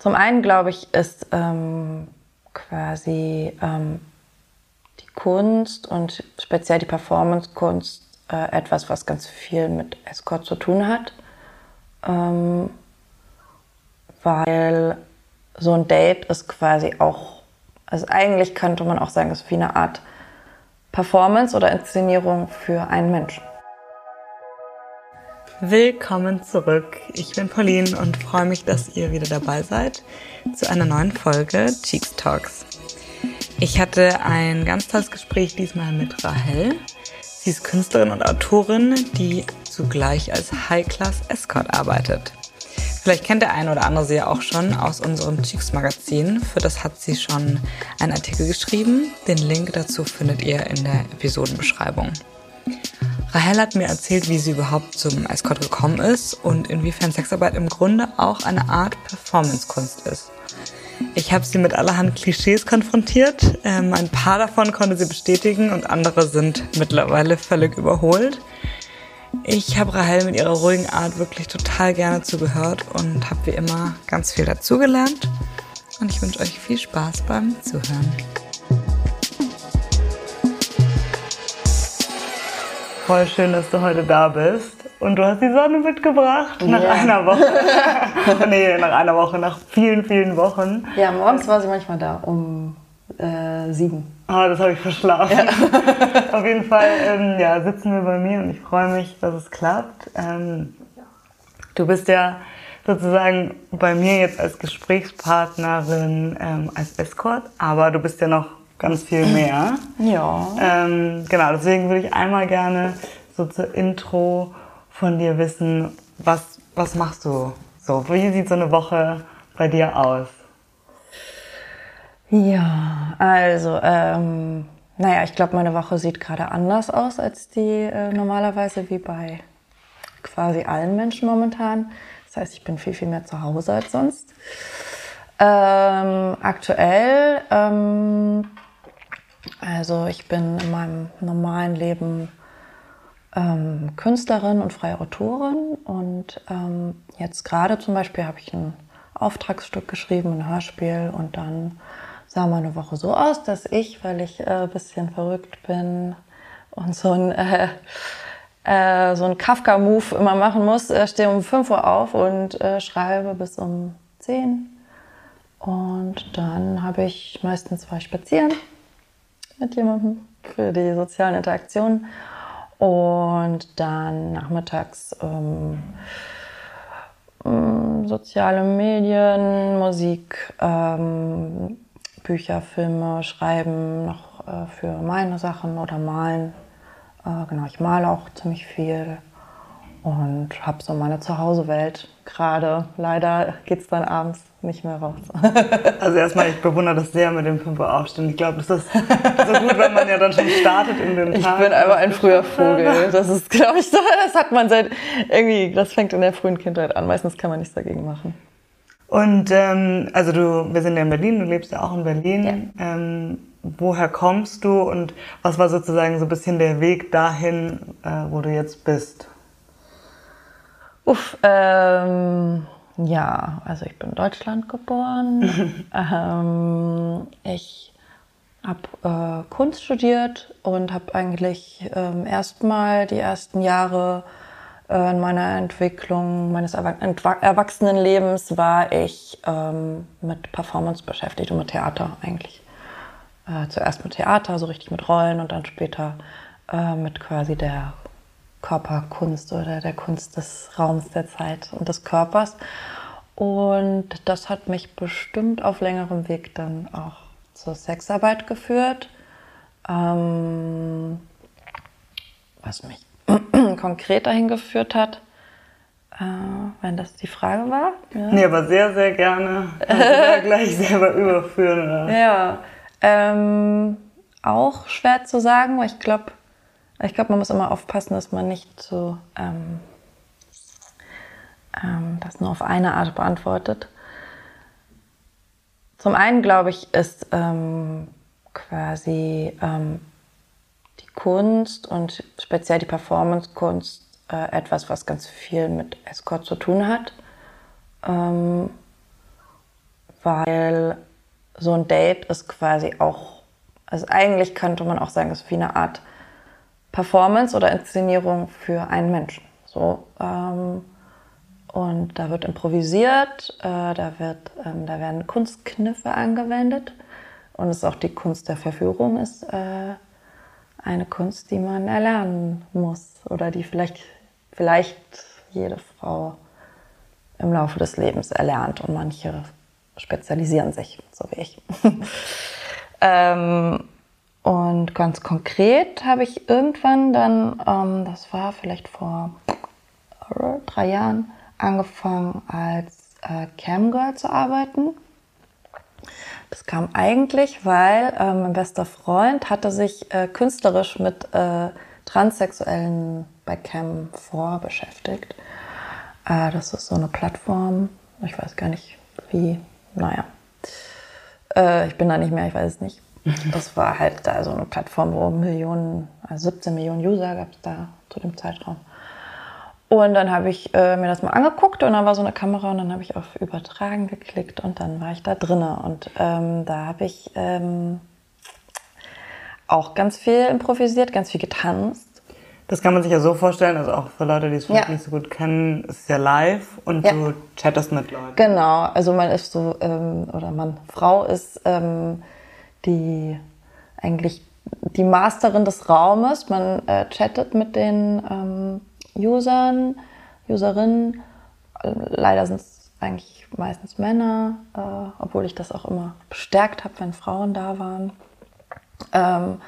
Zum einen, glaube ich, ist ähm, quasi ähm, die Kunst und speziell die Performance-Kunst äh, etwas, was ganz viel mit Escort zu tun hat. Ähm, weil so ein Date ist quasi auch, also eigentlich könnte man auch sagen, es ist wie eine Art Performance oder Inszenierung für einen Menschen. Willkommen zurück. Ich bin Pauline und freue mich, dass ihr wieder dabei seid zu einer neuen Folge Cheeks Talks. Ich hatte ein ganz tolles Gespräch diesmal mit Rahel. Sie ist Künstlerin und Autorin, die zugleich als High-Class Escort arbeitet. Vielleicht kennt der eine oder andere sie ja auch schon aus unserem Cheeks Magazin. Für das hat sie schon einen Artikel geschrieben. Den Link dazu findet ihr in der Episodenbeschreibung. Rahel hat mir erzählt, wie sie überhaupt zum Escort gekommen ist und inwiefern Sexarbeit im Grunde auch eine Art Performance-Kunst ist. Ich habe sie mit allerhand Klischees konfrontiert. Ähm, ein paar davon konnte sie bestätigen und andere sind mittlerweile völlig überholt. Ich habe Rahel mit ihrer ruhigen Art wirklich total gerne zugehört und habe wie immer ganz viel dazugelernt. Und ich wünsche euch viel Spaß beim Zuhören. Voll schön, dass du heute da bist. Und du hast die Sonne mitgebracht nach yeah. einer Woche. nee, nach einer Woche, nach vielen, vielen Wochen. Ja, morgens war sie manchmal da um äh, sieben. Ah, das habe ich verschlafen. Ja. Auf jeden Fall ähm, ja, sitzen wir bei mir und ich freue mich, dass es klappt. Ähm, du bist ja sozusagen bei mir jetzt als Gesprächspartnerin, ähm, als Escort, aber du bist ja noch ganz viel mehr. Ja. Ähm, genau, deswegen würde ich einmal gerne so zur Intro von dir wissen, was, was machst du so? Wie sieht so eine Woche bei dir aus? Ja, also, ähm, naja, ich glaube, meine Woche sieht gerade anders aus als die äh, normalerweise wie bei quasi allen Menschen momentan. Das heißt, ich bin viel, viel mehr zu Hause als sonst. Ähm, aktuell ähm, also ich bin in meinem normalen Leben ähm, Künstlerin und freie Autorin und ähm, jetzt gerade zum Beispiel habe ich ein Auftragsstück geschrieben, ein Hörspiel und dann sah meine Woche so aus, dass ich, weil ich ein äh, bisschen verrückt bin und so ein, äh, äh, so ein Kafka-Move immer machen muss, äh, stehe um 5 Uhr auf und äh, schreibe bis um 10 und dann habe ich meistens zwei Spazieren mit jemandem für die sozialen Interaktionen. Und dann nachmittags ähm, ähm, soziale Medien, Musik, ähm, Bücher, Filme, Schreiben noch äh, für meine Sachen oder malen. Äh, genau, ich male auch ziemlich viel und habe so meine Zuhausewelt gerade. Leider geht es dann abends nicht mehr raus. also erstmal, ich bewundere das sehr mit dem 5 Uhr aufstehen. Ich glaube, das ist so gut, wenn man ja dann schon startet in den Tag. Ich bin einfach ein früher Vogel. Das ist, glaube ich, so. Das hat man seit irgendwie, das fängt in der frühen Kindheit an. Meistens kann man nichts dagegen machen. Und ähm, also du, wir sind ja in Berlin, du lebst ja auch in Berlin. Ja. Ähm, woher kommst du und was war sozusagen so ein bisschen der Weg dahin, äh, wo du jetzt bist? Uff, ähm, ja, also ich bin in Deutschland geboren. ähm, ich habe äh, Kunst studiert und habe eigentlich ähm, erstmal die ersten Jahre äh, in meiner Entwicklung meines Erwachsenenlebens war ich ähm, mit Performance beschäftigt und mit Theater eigentlich. Äh, zuerst mit Theater, so richtig mit Rollen und dann später äh, mit quasi der Körperkunst oder der Kunst des Raums, der Zeit und des Körpers. Und das hat mich bestimmt auf längerem Weg dann auch zur Sexarbeit geführt. Ähm, was mich konkret dahin geführt hat, äh, wenn das die Frage war. Ja. Nee, aber sehr, sehr gerne. Also gleich selber überführen. Oder? Ja, ähm, auch schwer zu sagen, weil ich glaube, ich glaube, man muss immer aufpassen, dass man nicht so ähm, ähm, das nur auf eine Art beantwortet. Zum einen glaube ich, ist ähm, quasi ähm, die Kunst und speziell die Performance-Kunst äh, etwas, was ganz viel mit Escort zu tun hat. Ähm, weil so ein Date ist quasi auch, also eigentlich könnte man auch sagen, es ist wie eine Art Performance oder Inszenierung für einen Menschen. So, ähm, und da wird improvisiert, äh, da, wird, ähm, da werden Kunstkniffe angewendet. Und es ist auch die Kunst der Verführung, ist äh, eine Kunst, die man erlernen muss oder die vielleicht, vielleicht jede Frau im Laufe des Lebens erlernt. Und manche spezialisieren sich, so wie ich. ähm, und ganz konkret habe ich irgendwann dann, ähm, das war vielleicht vor drei Jahren, angefangen als äh, Camgirl zu arbeiten. Das kam eigentlich, weil äh, mein bester Freund hatte sich äh, künstlerisch mit äh, Transsexuellen bei Cam 4 beschäftigt. Äh, das ist so eine Plattform, ich weiß gar nicht wie, naja. Äh, ich bin da nicht mehr, ich weiß es nicht. Das war halt da so eine Plattform, wo Millionen, also 17 Millionen User gab es da zu dem Zeitraum. Und dann habe ich äh, mir das mal angeguckt und dann war so eine Kamera und dann habe ich auf Übertragen geklickt und dann war ich da drinne. Und ähm, da habe ich ähm, auch ganz viel improvisiert, ganz viel getanzt. Das kann man sich ja so vorstellen, also auch für Leute, die es vielleicht ja. nicht so gut kennen, es ist ja live und ja. du chattest mit Leuten. Genau, also man ist so, ähm, oder man, Frau ist ähm, die eigentlich die Masterin des Raumes. Man äh, chattet mit den ähm, Usern, Userinnen. Leider sind es eigentlich meistens Männer, äh, obwohl ich das auch immer bestärkt habe, wenn Frauen da waren. Ähm,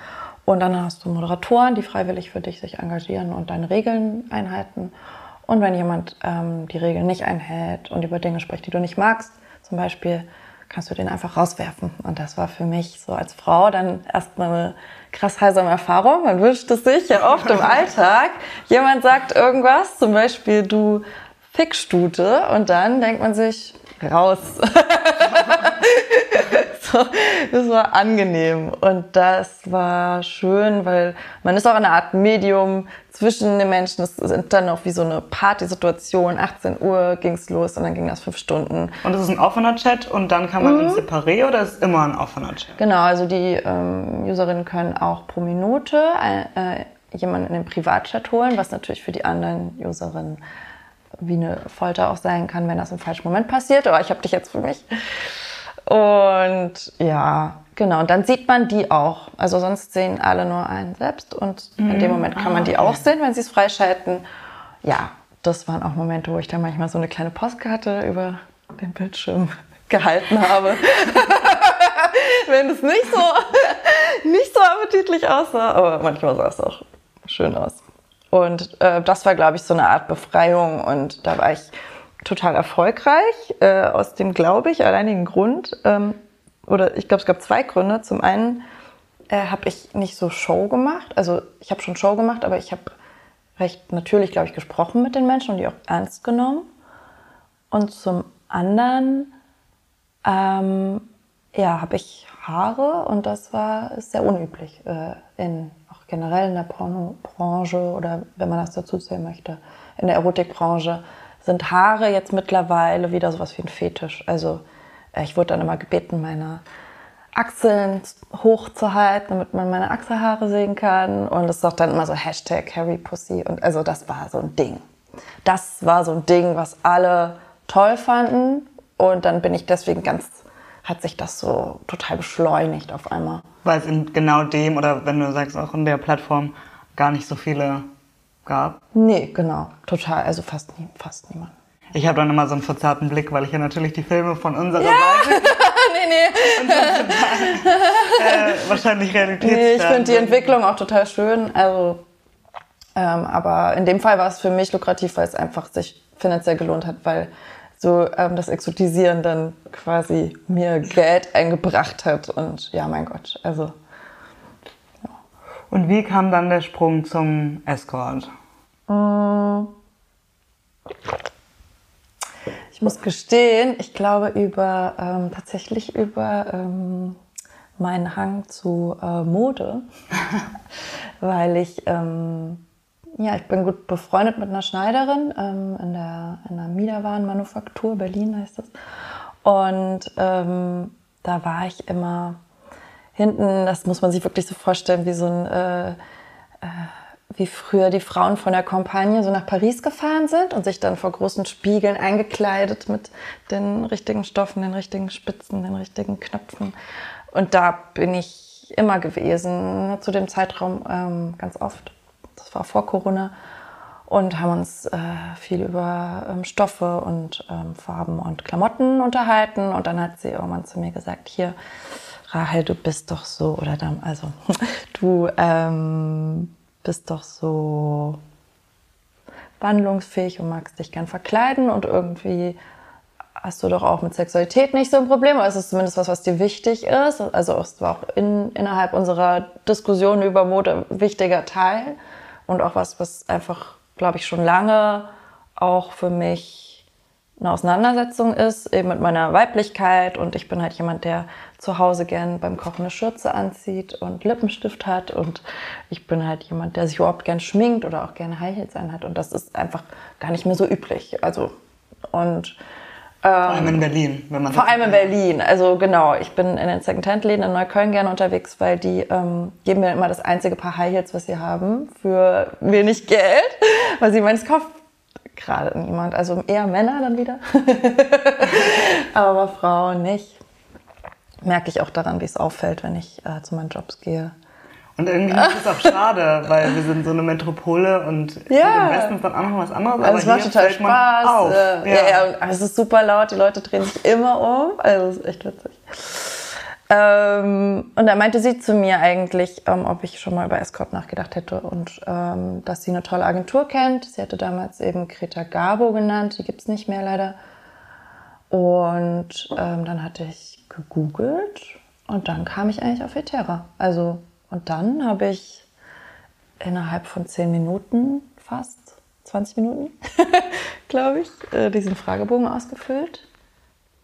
und dann hast du Moderatoren, die freiwillig für dich sich engagieren und deine Regeln einhalten. Und wenn jemand ähm, die Regeln nicht einhält und über Dinge spricht, die du nicht magst, zum Beispiel, kannst du den einfach rauswerfen. Und das war für mich so als Frau dann erstmal eine krass heilsame Erfahrung. Man wünscht es sich ja oft im Alltag. Jemand sagt irgendwas, zum Beispiel du Fickstute, und dann denkt man sich, raus. so, das war angenehm und das war schön, weil man ist auch eine Art Medium zwischen den Menschen. Es sind dann auch wie so eine Partysituation. 18 Uhr ging es los und dann ging das fünf Stunden. Und es ist ein offener Chat und dann kann man mhm. ins Separé oder ist immer ein offener Chat? Genau, also die ähm, Userinnen können auch pro Minute äh, jemanden in den Privatchat holen, was natürlich für die anderen Userinnen wie eine Folter auch sein kann, wenn das im falschen Moment passiert. Aber ich habe dich jetzt für mich. Und ja, genau. Und dann sieht man die auch. Also sonst sehen alle nur einen selbst. Und in dem mhm. Moment kann man die ah, auch sehen, wenn sie es freischalten. Ja, das waren auch Momente, wo ich dann manchmal so eine kleine Postkarte über den Bildschirm gehalten habe. wenn es nicht so, nicht so appetitlich aussah. Aber manchmal sah es auch schön aus. Und äh, das war, glaube ich, so eine Art Befreiung. Und da war ich total erfolgreich, äh, aus dem, glaube ich, alleinigen Grund. Ähm, oder ich glaube, es gab zwei Gründe. Zum einen äh, habe ich nicht so Show gemacht. Also ich habe schon Show gemacht, aber ich habe recht natürlich, glaube ich, gesprochen mit den Menschen und die auch ernst genommen. Und zum anderen ähm, ja, habe ich Haare und das war sehr unüblich äh, in generell in der Pornobranche oder wenn man das dazu zählen möchte, in der Erotikbranche, sind Haare jetzt mittlerweile wieder sowas wie ein Fetisch. Also äh, ich wurde dann immer gebeten, meine Achseln hochzuhalten, damit man meine Achselhaare sehen kann. Und es ist auch dann immer so Hashtag Harry Pussy. Und also das war so ein Ding. Das war so ein Ding, was alle toll fanden. Und dann bin ich deswegen ganz hat sich das so total beschleunigt auf einmal. Weil es in genau dem oder wenn du sagst auch in der Plattform gar nicht so viele gab? Nee, genau, total, also fast, nie, fast niemand. Ich habe dann immer so einen verzerrten Blick, weil ich ja natürlich die Filme von unserer ja. Seite. nee, nee. Total, äh, wahrscheinlich Realität. Nee, ich finde die Entwicklung auch total schön. Also, ähm, aber in dem Fall war es für mich lukrativ, weil es einfach sich finanziell gelohnt hat, weil so ähm, das Exotisieren dann quasi mir Geld eingebracht hat. Und ja, mein Gott, also. Und wie kam dann der Sprung zum Escort? Ich muss gestehen, ich glaube über ähm, tatsächlich über ähm, meinen Hang zu äh, Mode, weil ich ähm, ja, ich bin gut befreundet mit einer Schneiderin ähm, in der, in der Miederwarenmanufaktur, Berlin heißt das. Und ähm, da war ich immer hinten, das muss man sich wirklich so vorstellen, wie so ein, äh, äh, wie früher die Frauen von der Kampagne so nach Paris gefahren sind und sich dann vor großen Spiegeln eingekleidet mit den richtigen Stoffen, den richtigen Spitzen, den richtigen Knöpfen. Und da bin ich immer gewesen, zu dem Zeitraum ähm, ganz oft. Das war vor Corona und haben uns äh, viel über ähm, Stoffe und ähm, Farben und Klamotten unterhalten. Und dann hat sie irgendwann zu mir gesagt, hier, Rahel, du bist doch so, oder dann, also du ähm, bist doch so wandlungsfähig und magst dich gern verkleiden und irgendwie hast du doch auch mit Sexualität nicht so ein Problem. Also es ist zumindest was, was dir wichtig ist. Also es war auch in, innerhalb unserer Diskussion über Mode ein wichtiger Teil und auch was, was einfach glaube ich, schon lange auch für mich eine Auseinandersetzung ist, eben mit meiner Weiblichkeit. Und ich bin halt jemand, der zu Hause gern beim Kochen eine Schürze anzieht und Lippenstift hat. Und ich bin halt jemand, der sich überhaupt gern schminkt oder auch gerne High Heels anhat. Und das ist einfach gar nicht mehr so üblich. Also, und vor allem in ähm, Berlin, wenn man Vor allem in Berlin. Also genau, ich bin in den Secondhand-Läden in Neukölln gerne unterwegs, weil die ähm, geben mir immer das einzige Paar High Heels, was sie haben, für wenig Geld, weil sie meinen, es kauft gerade niemand. Also eher Männer dann wieder, aber Frauen nicht. Merke ich auch daran, wie es auffällt, wenn ich äh, zu meinen Jobs gehe. Und irgendwie ist es auch schade, weil wir sind so eine Metropole und ja. im Westen ist dann auch noch was anderes. Also es macht total Spaß. Auf. Äh, ja. Ja, ja, es ist super laut, die Leute drehen sich immer um. Also es ist echt witzig. Ähm, und da meinte sie zu mir eigentlich, ähm, ob ich schon mal über Escort nachgedacht hätte und ähm, dass sie eine tolle Agentur kennt. Sie hatte damals eben Greta Garbo genannt, die gibt es nicht mehr leider. Und ähm, dann hatte ich gegoogelt und dann kam ich eigentlich auf Etera. Also und dann habe ich innerhalb von zehn Minuten, fast 20 Minuten, glaube ich, äh, diesen Fragebogen ausgefüllt.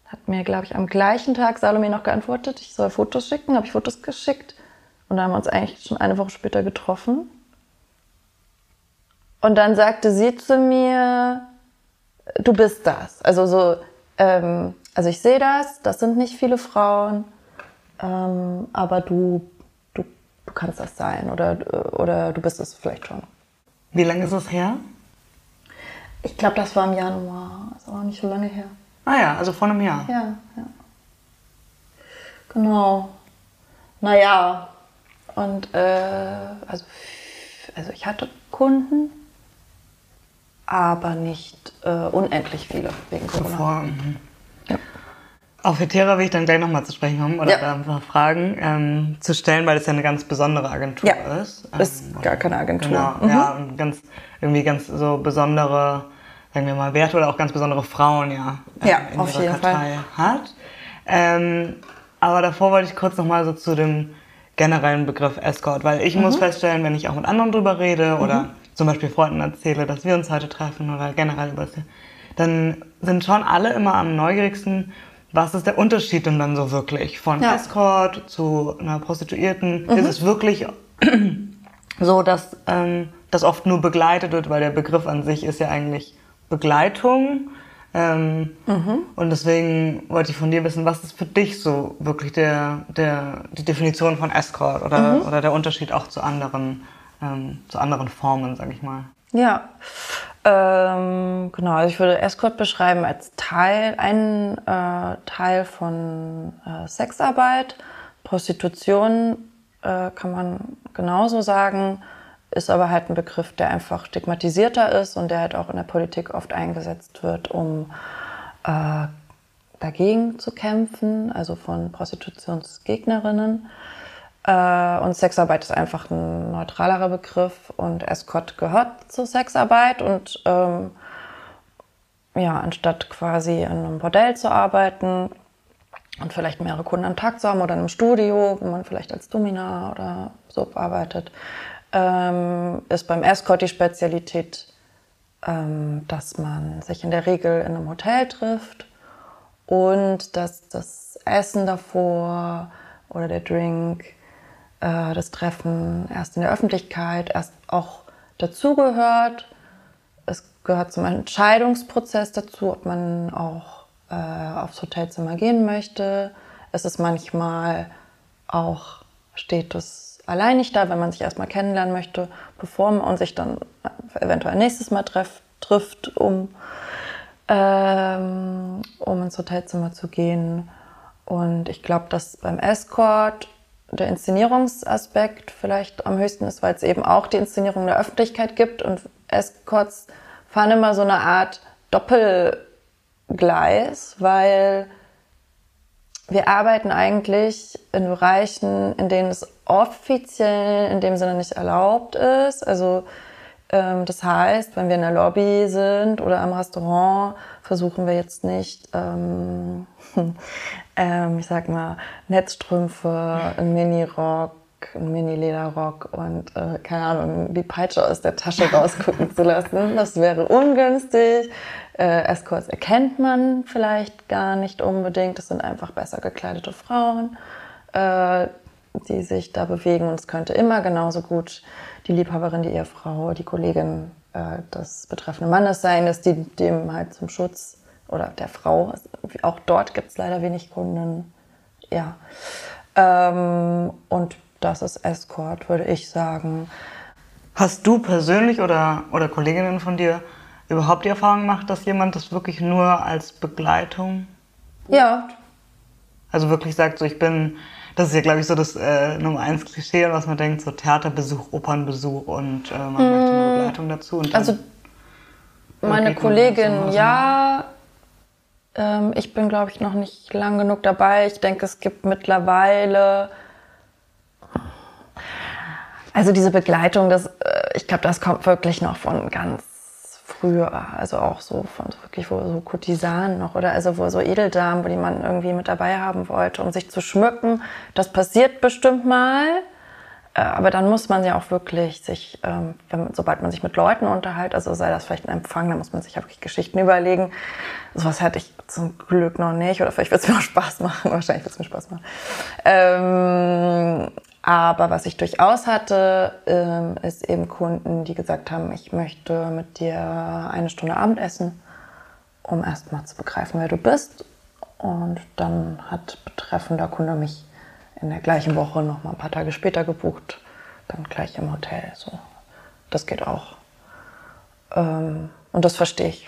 Hat mir, glaube ich, am gleichen Tag Salome noch geantwortet, ich soll Fotos schicken, habe ich Fotos geschickt. Und da haben wir uns eigentlich schon eine Woche später getroffen. Und dann sagte sie zu mir, du bist das. Also so, ähm, also ich sehe das, das sind nicht viele Frauen, ähm, aber du du kannst das sein oder, oder du bist es vielleicht schon. Wie lange ist es her? Ich glaube, das war im Januar. Ist auch nicht so lange her. Ah ja, also vor einem Jahr. Ja, ja. Genau. Naja, und äh, also, also ich hatte Kunden, aber nicht äh, unendlich viele wegen Corona. Bevor, mhm. Auf Hetera will ich dann gleich nochmal zu sprechen kommen oder ja. ein paar Fragen ähm, zu stellen, weil es ja eine ganz besondere Agentur ja, ist. Ähm, ist gar keine Agentur. Genau, mhm. ja, und ganz, irgendwie ganz so besondere, sagen wir mal, Werte oder auch ganz besondere Frauen ja, äh, ja in auf ihrer jeden Kartei Fall. hat. Ähm, aber davor wollte ich kurz nochmal so zu dem generellen Begriff Escort, weil ich mhm. muss feststellen, wenn ich auch mit anderen drüber rede mhm. oder zum Beispiel Freunden erzähle, dass wir uns heute treffen oder generell über das, dann sind schon alle immer am neugierigsten, was ist der Unterschied denn dann so wirklich von ja. Escort zu einer Prostituierten? Mhm. Ist es wirklich so, dass ähm, das oft nur begleitet wird, weil der Begriff an sich ist ja eigentlich Begleitung. Ähm, mhm. Und deswegen wollte ich von dir wissen, was ist für dich so wirklich der, der, die Definition von Escort oder, mhm. oder der Unterschied auch zu anderen, ähm, zu anderen Formen, sag ich mal. Ja, ähm, genau, also ich würde Escort beschreiben als Teil, ein äh, Teil von äh, Sexarbeit. Prostitution äh, kann man genauso sagen, ist aber halt ein Begriff, der einfach stigmatisierter ist und der halt auch in der Politik oft eingesetzt wird, um äh, dagegen zu kämpfen, also von Prostitutionsgegnerinnen. Äh, und Sexarbeit ist einfach ein neutralerer Begriff und Escort gehört zur Sexarbeit und ähm, ja, anstatt quasi in einem Bordell zu arbeiten und vielleicht mehrere Kunden am Tag zu haben oder in einem Studio, wo man vielleicht als Domina oder Sub arbeitet, ähm, ist beim Escort die Spezialität, ähm, dass man sich in der Regel in einem Hotel trifft und dass das Essen davor oder der Drink äh, das Treffen erst in der Öffentlichkeit, erst auch dazugehört. Es gehört zum Entscheidungsprozess dazu, ob man auch äh, aufs Hotelzimmer gehen möchte. Es ist manchmal auch, steht es allein nicht da, wenn man sich erstmal kennenlernen möchte, bevor man sich dann eventuell nächstes Mal treff, trifft, um, ähm, um ins Hotelzimmer zu gehen. Und ich glaube, dass beim Escort der Inszenierungsaspekt vielleicht am höchsten ist, weil es eben auch die Inszenierung der Öffentlichkeit gibt und Escorts fahren immer so eine Art Doppelgleis, weil wir arbeiten eigentlich in Bereichen, in denen es offiziell in dem Sinne nicht erlaubt ist. Also ähm, das heißt, wenn wir in der Lobby sind oder am Restaurant, versuchen wir jetzt nicht, ähm, ähm, ich sag mal, Netzstrümpfe, ein Mini-Rock, ein Mini-Lederrock und, äh, keine Ahnung, die Peitsche aus der Tasche rausgucken zu lassen. Das wäre ungünstig. Äh, Escorts erkennt man vielleicht gar nicht unbedingt. Das sind einfach besser gekleidete Frauen, äh, die sich da bewegen. Und es könnte immer genauso gut die Liebhaberin, die Ehefrau, die Kollegin äh, des betreffenden Mannes sein, dass die dem halt zum Schutz oder der Frau, auch dort gibt es leider wenig Kunden, ja. Ähm, und das ist Escort, würde ich sagen. Hast du persönlich oder, oder Kolleginnen von dir überhaupt die Erfahrung gemacht, dass jemand das wirklich nur als Begleitung bucht? Ja. Also wirklich sagt, so ich bin, das ist ja glaube ich so das äh, Nummer eins Klischee, was man denkt, so Theaterbesuch, Opernbesuch und äh, man mm. möchte eine Begleitung dazu. also meine Kollegin, ja, ähm, ich bin glaube ich noch nicht lang genug dabei. Ich denke, es gibt mittlerweile also diese Begleitung, das, äh, ich glaube, das kommt wirklich noch von ganz früher, also auch so von wirklich wo so Kurtisanen noch oder also wo so Edeldamen, wo die man irgendwie mit dabei haben wollte, um sich zu schmücken. Das passiert bestimmt mal, äh, aber dann muss man ja auch wirklich sich, ähm, wenn, sobald man sich mit Leuten unterhält, also sei das vielleicht ein Empfang, dann muss man sich ja wirklich Geschichten überlegen. Sowas hatte ich zum Glück noch nicht oder vielleicht wird es mir auch Spaß machen. Wahrscheinlich wird es mir Spaß machen. Ähm, aber was ich durchaus hatte, ähm, ist eben Kunden, die gesagt haben, ich möchte mit dir eine Stunde Abendessen, um erstmal zu begreifen, wer du bist. Und dann hat betreffender Kunde mich in der gleichen Woche noch mal ein paar Tage später gebucht, dann gleich im Hotel. So, das geht auch. Ähm, und das verstehe ich.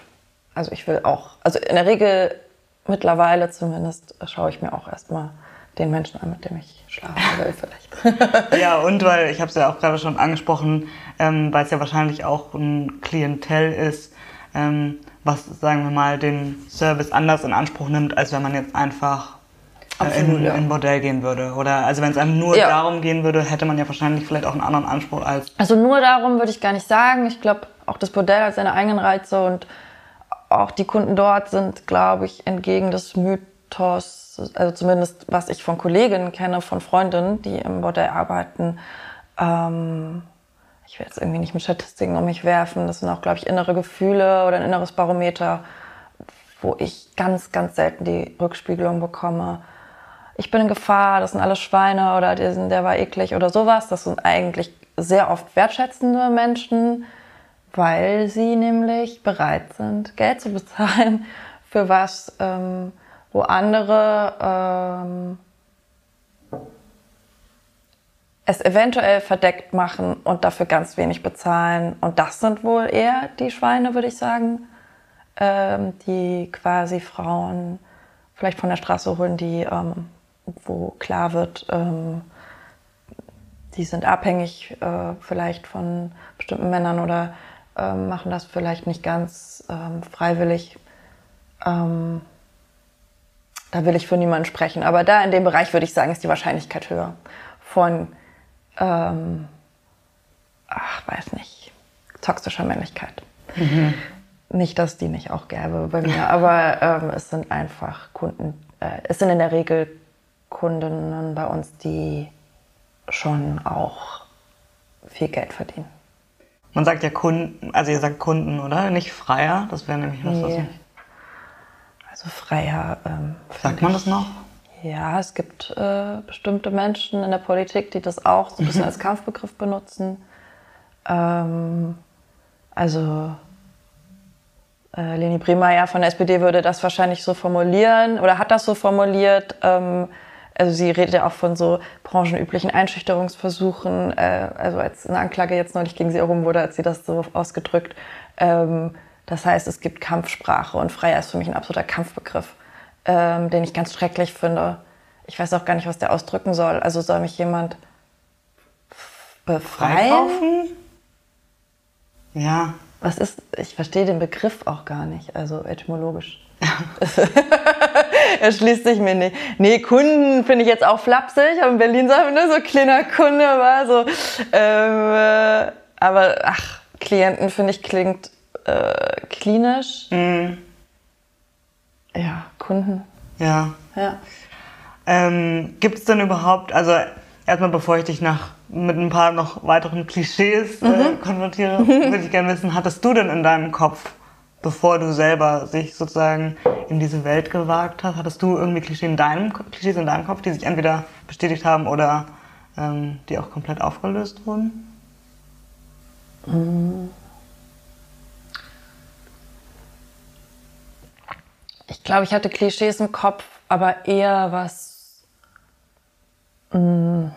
Also ich will auch, also in der Regel mittlerweile zumindest schaue ich mir auch erstmal den Menschen an, mit dem ich schlafen will vielleicht. ja, und weil, ich habe es ja auch gerade schon angesprochen, ähm, weil es ja wahrscheinlich auch ein Klientel ist, ähm, was, sagen wir mal, den Service anders in Anspruch nimmt, als wenn man jetzt einfach äh, Absolut, in, ja. in Bordell gehen würde. Oder also wenn es einem nur ja. darum gehen würde, hätte man ja wahrscheinlich vielleicht auch einen anderen Anspruch als. Also nur darum würde ich gar nicht sagen. Ich glaube, auch das Bordell hat seine eigenen Reize und auch die Kunden dort sind, glaube ich, entgegen des Mythos also zumindest was ich von Kolleginnen kenne, von Freundinnen, die im Bordell arbeiten, ähm, ich will jetzt irgendwie nicht mit Statistiken um mich werfen, das sind auch, glaube ich, innere Gefühle oder ein inneres Barometer, wo ich ganz, ganz selten die Rückspiegelung bekomme. Ich bin in Gefahr, das sind alles Schweine oder der war eklig oder sowas. Das sind eigentlich sehr oft wertschätzende Menschen, weil sie nämlich bereit sind, Geld zu bezahlen für was, ähm, wo andere ähm, es eventuell verdeckt machen und dafür ganz wenig bezahlen. Und das sind wohl eher die Schweine, würde ich sagen, ähm, die quasi Frauen vielleicht von der Straße holen, die, ähm, wo klar wird, ähm, die sind abhängig äh, vielleicht von bestimmten Männern oder äh, machen das vielleicht nicht ganz ähm, freiwillig. Ähm, da will ich für niemanden sprechen. Aber da in dem Bereich würde ich sagen, ist die Wahrscheinlichkeit höher von, ähm, ach, weiß nicht, toxischer Männlichkeit. Mhm. Nicht, dass die nicht auch gäbe bei mir, aber ähm, es sind einfach Kunden, äh, es sind in der Regel Kundinnen bei uns, die schon auch viel Geld verdienen. Man sagt ja Kunden, also ihr sagt Kunden, oder? Nicht Freier, das wäre nämlich was, nee. was also freier. Ähm, Sagt man das noch? Ja, es gibt äh, bestimmte Menschen in der Politik, die das auch so ein bisschen als Kampfbegriff benutzen. Ähm, also äh, Leni Bremer von der SPD würde das wahrscheinlich so formulieren oder hat das so formuliert. Ähm, also sie redet ja auch von so branchenüblichen Einschüchterungsversuchen, äh, also als eine Anklage jetzt neulich gegen sie erhoben wurde, als sie das so ausgedrückt. Ähm, das heißt, es gibt Kampfsprache und Freier ist für mich ein absoluter Kampfbegriff, ähm, den ich ganz schrecklich finde. Ich weiß auch gar nicht, was der ausdrücken soll. Also soll mich jemand befreien? Freikaufen? Ja. Was ist, ich verstehe den Begriff auch gar nicht, also etymologisch. er schließt sich mir nicht. Nee, Kunden finde ich jetzt auch flapsig. Aber in Berlin sagen wir, ne, so kleiner Kunde war so. Ähm, äh, aber ach, Klienten finde ich klingt äh, klinisch. Mhm. Ja, Kunden. Ja. Ja. Ähm, Gibt es denn überhaupt, also erstmal bevor ich dich nach mit ein paar noch weiteren Klischees äh, Mhm. konfrontiere, würde ich gerne wissen, hattest du denn in deinem Kopf, bevor du selber sich sozusagen in diese Welt gewagt hast, hattest du irgendwie Klischees in deinem, Klischees in deinem Kopf, die sich entweder bestätigt haben oder ähm, die auch komplett aufgelöst wurden? Ich glaube, ich hatte Klischees im Kopf, aber eher was, mh,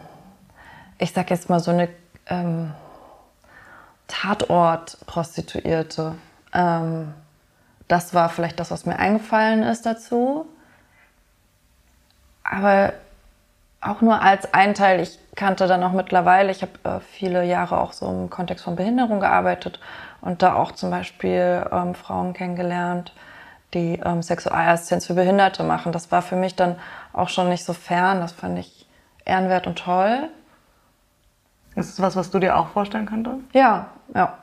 ich sag jetzt mal so eine ähm, Tatort-Prostituierte. Ähm, das war vielleicht das, was mir eingefallen ist dazu. Aber auch nur als ein Teil. Ich kannte dann auch mittlerweile, ich habe äh, viele Jahre auch so im Kontext von Behinderung gearbeitet und da auch zum Beispiel ähm, Frauen kennengelernt, die ähm, Sexualassistenz für Behinderte machen. Das war für mich dann auch schon nicht so fern. Das fand ich ehrenwert und toll. Ist es was, was du dir auch vorstellen könntest? Ja, ja.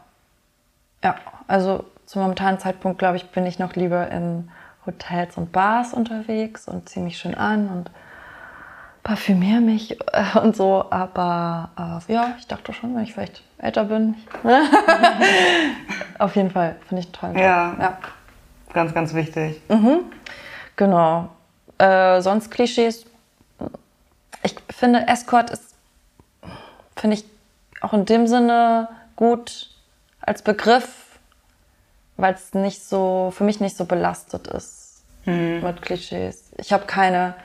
Ja, also zum momentanen Zeitpunkt, glaube ich, bin ich noch lieber in Hotels und Bars unterwegs und ziehe mich schön an und parfümiere mich äh, und so. Aber äh, ja, ich dachte schon, wenn ich vielleicht älter bin. Auf jeden Fall, finde ich toll. Ja. ja. Ganz, ganz wichtig. Genau. Äh, sonst Klischees. Ich finde, Escort ist, finde ich auch in dem Sinne gut als Begriff, weil es nicht so, für mich nicht so belastet ist mit Klischees. Ich habe keine,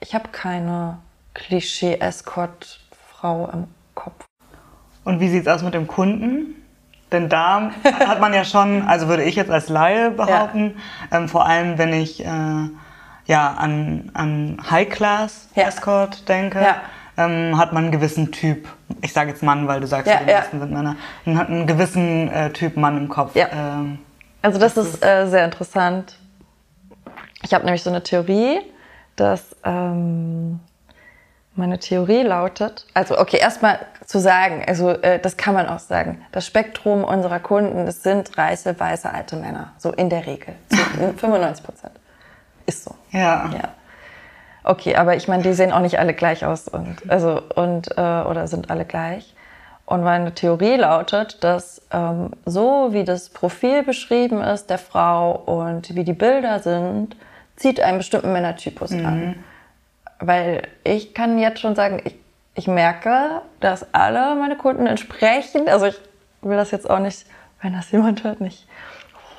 ich habe keine Klischee-Escort-Frau im Kopf. Und wie sieht es aus mit dem Kunden? Denn da hat man ja schon, also würde ich jetzt als Laie behaupten, ähm, vor allem wenn ich äh, ja, an, an High-Class-Escort denke, Ja. ähm, hat man einen gewissen Typ. Ich sage jetzt Mann, weil du sagst, Ja, die ja. meisten sind Männer. Man hat einen gewissen äh, Typ Mann im Kopf. Ja. Ähm, Also das ist äh, sehr interessant. Ich habe nämlich so eine Theorie, dass ähm, meine Theorie lautet, also okay, erstmal zu sagen, also äh, das kann man auch sagen, das Spektrum unserer Kunden, das sind reiche, weiße, alte Männer, so in der Regel, zu 95 Prozent. Ist so. ja. Ja. Okay, aber ich meine, die sehen auch nicht alle gleich aus und also und äh, oder sind alle gleich. Und meine Theorie lautet, dass ähm, so wie das Profil beschrieben ist der Frau und wie die Bilder sind, zieht einen bestimmten Männertypus an. Weil ich kann jetzt schon sagen, ich, ich merke, dass alle meine Kunden entsprechend, also ich will das jetzt auch nicht, wenn das jemand hört, nicht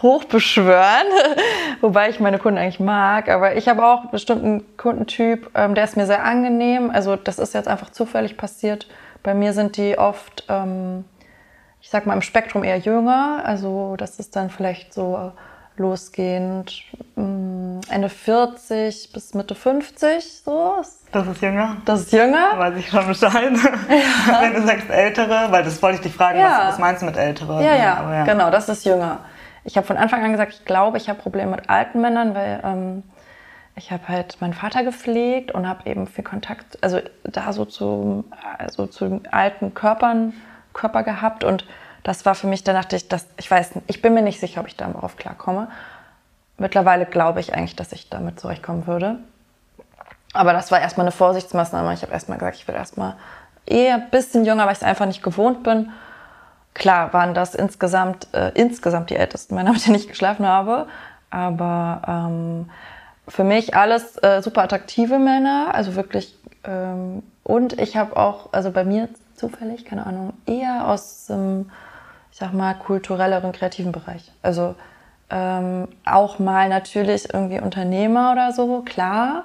hochbeschwören, wobei ich meine Kunden eigentlich mag, aber ich habe auch einen bestimmten Kundentyp, ähm, der ist mir sehr angenehm. Also das ist jetzt einfach zufällig passiert. Bei mir sind die oft, ähm, ich sag mal, im Spektrum eher jünger. Also das ist dann vielleicht so losgehend mh, Ende 40 bis Mitte 50 so. Das ist jünger. Das ist jünger. Weiß ich schon Bescheid. Wenn du sagst ältere, weil das wollte ich dich fragen, Ja. was, was meinst du mit ältere? Ja, ja, Aber genau, das ist jünger. Ich habe von Anfang an gesagt, ich glaube, ich habe Probleme mit alten Männern, weil ähm, ich habe halt meinen Vater gepflegt und habe eben viel Kontakt, also da so zu, also zu alten Körpern, Körper gehabt und das war für mich, da dachte ich, dass, ich weiß, ich bin mir nicht sicher, ob ich darauf klarkomme. Mittlerweile glaube ich eigentlich, dass ich damit zurechtkommen würde. Aber das war erstmal eine Vorsichtsmaßnahme. Ich habe erstmal gesagt, ich will erstmal eher ein bisschen jünger, weil ich es einfach nicht gewohnt bin. Klar waren das insgesamt, äh, insgesamt die ältesten Männer, mit denen ich geschlafen habe. Aber ähm, für mich alles äh, super attraktive Männer, also wirklich. Ähm, und ich habe auch, also bei mir zufällig, keine Ahnung, eher aus dem, ich sag mal, kulturelleren, kreativen Bereich. Also Ähm, auch mal natürlich irgendwie Unternehmer oder so, klar.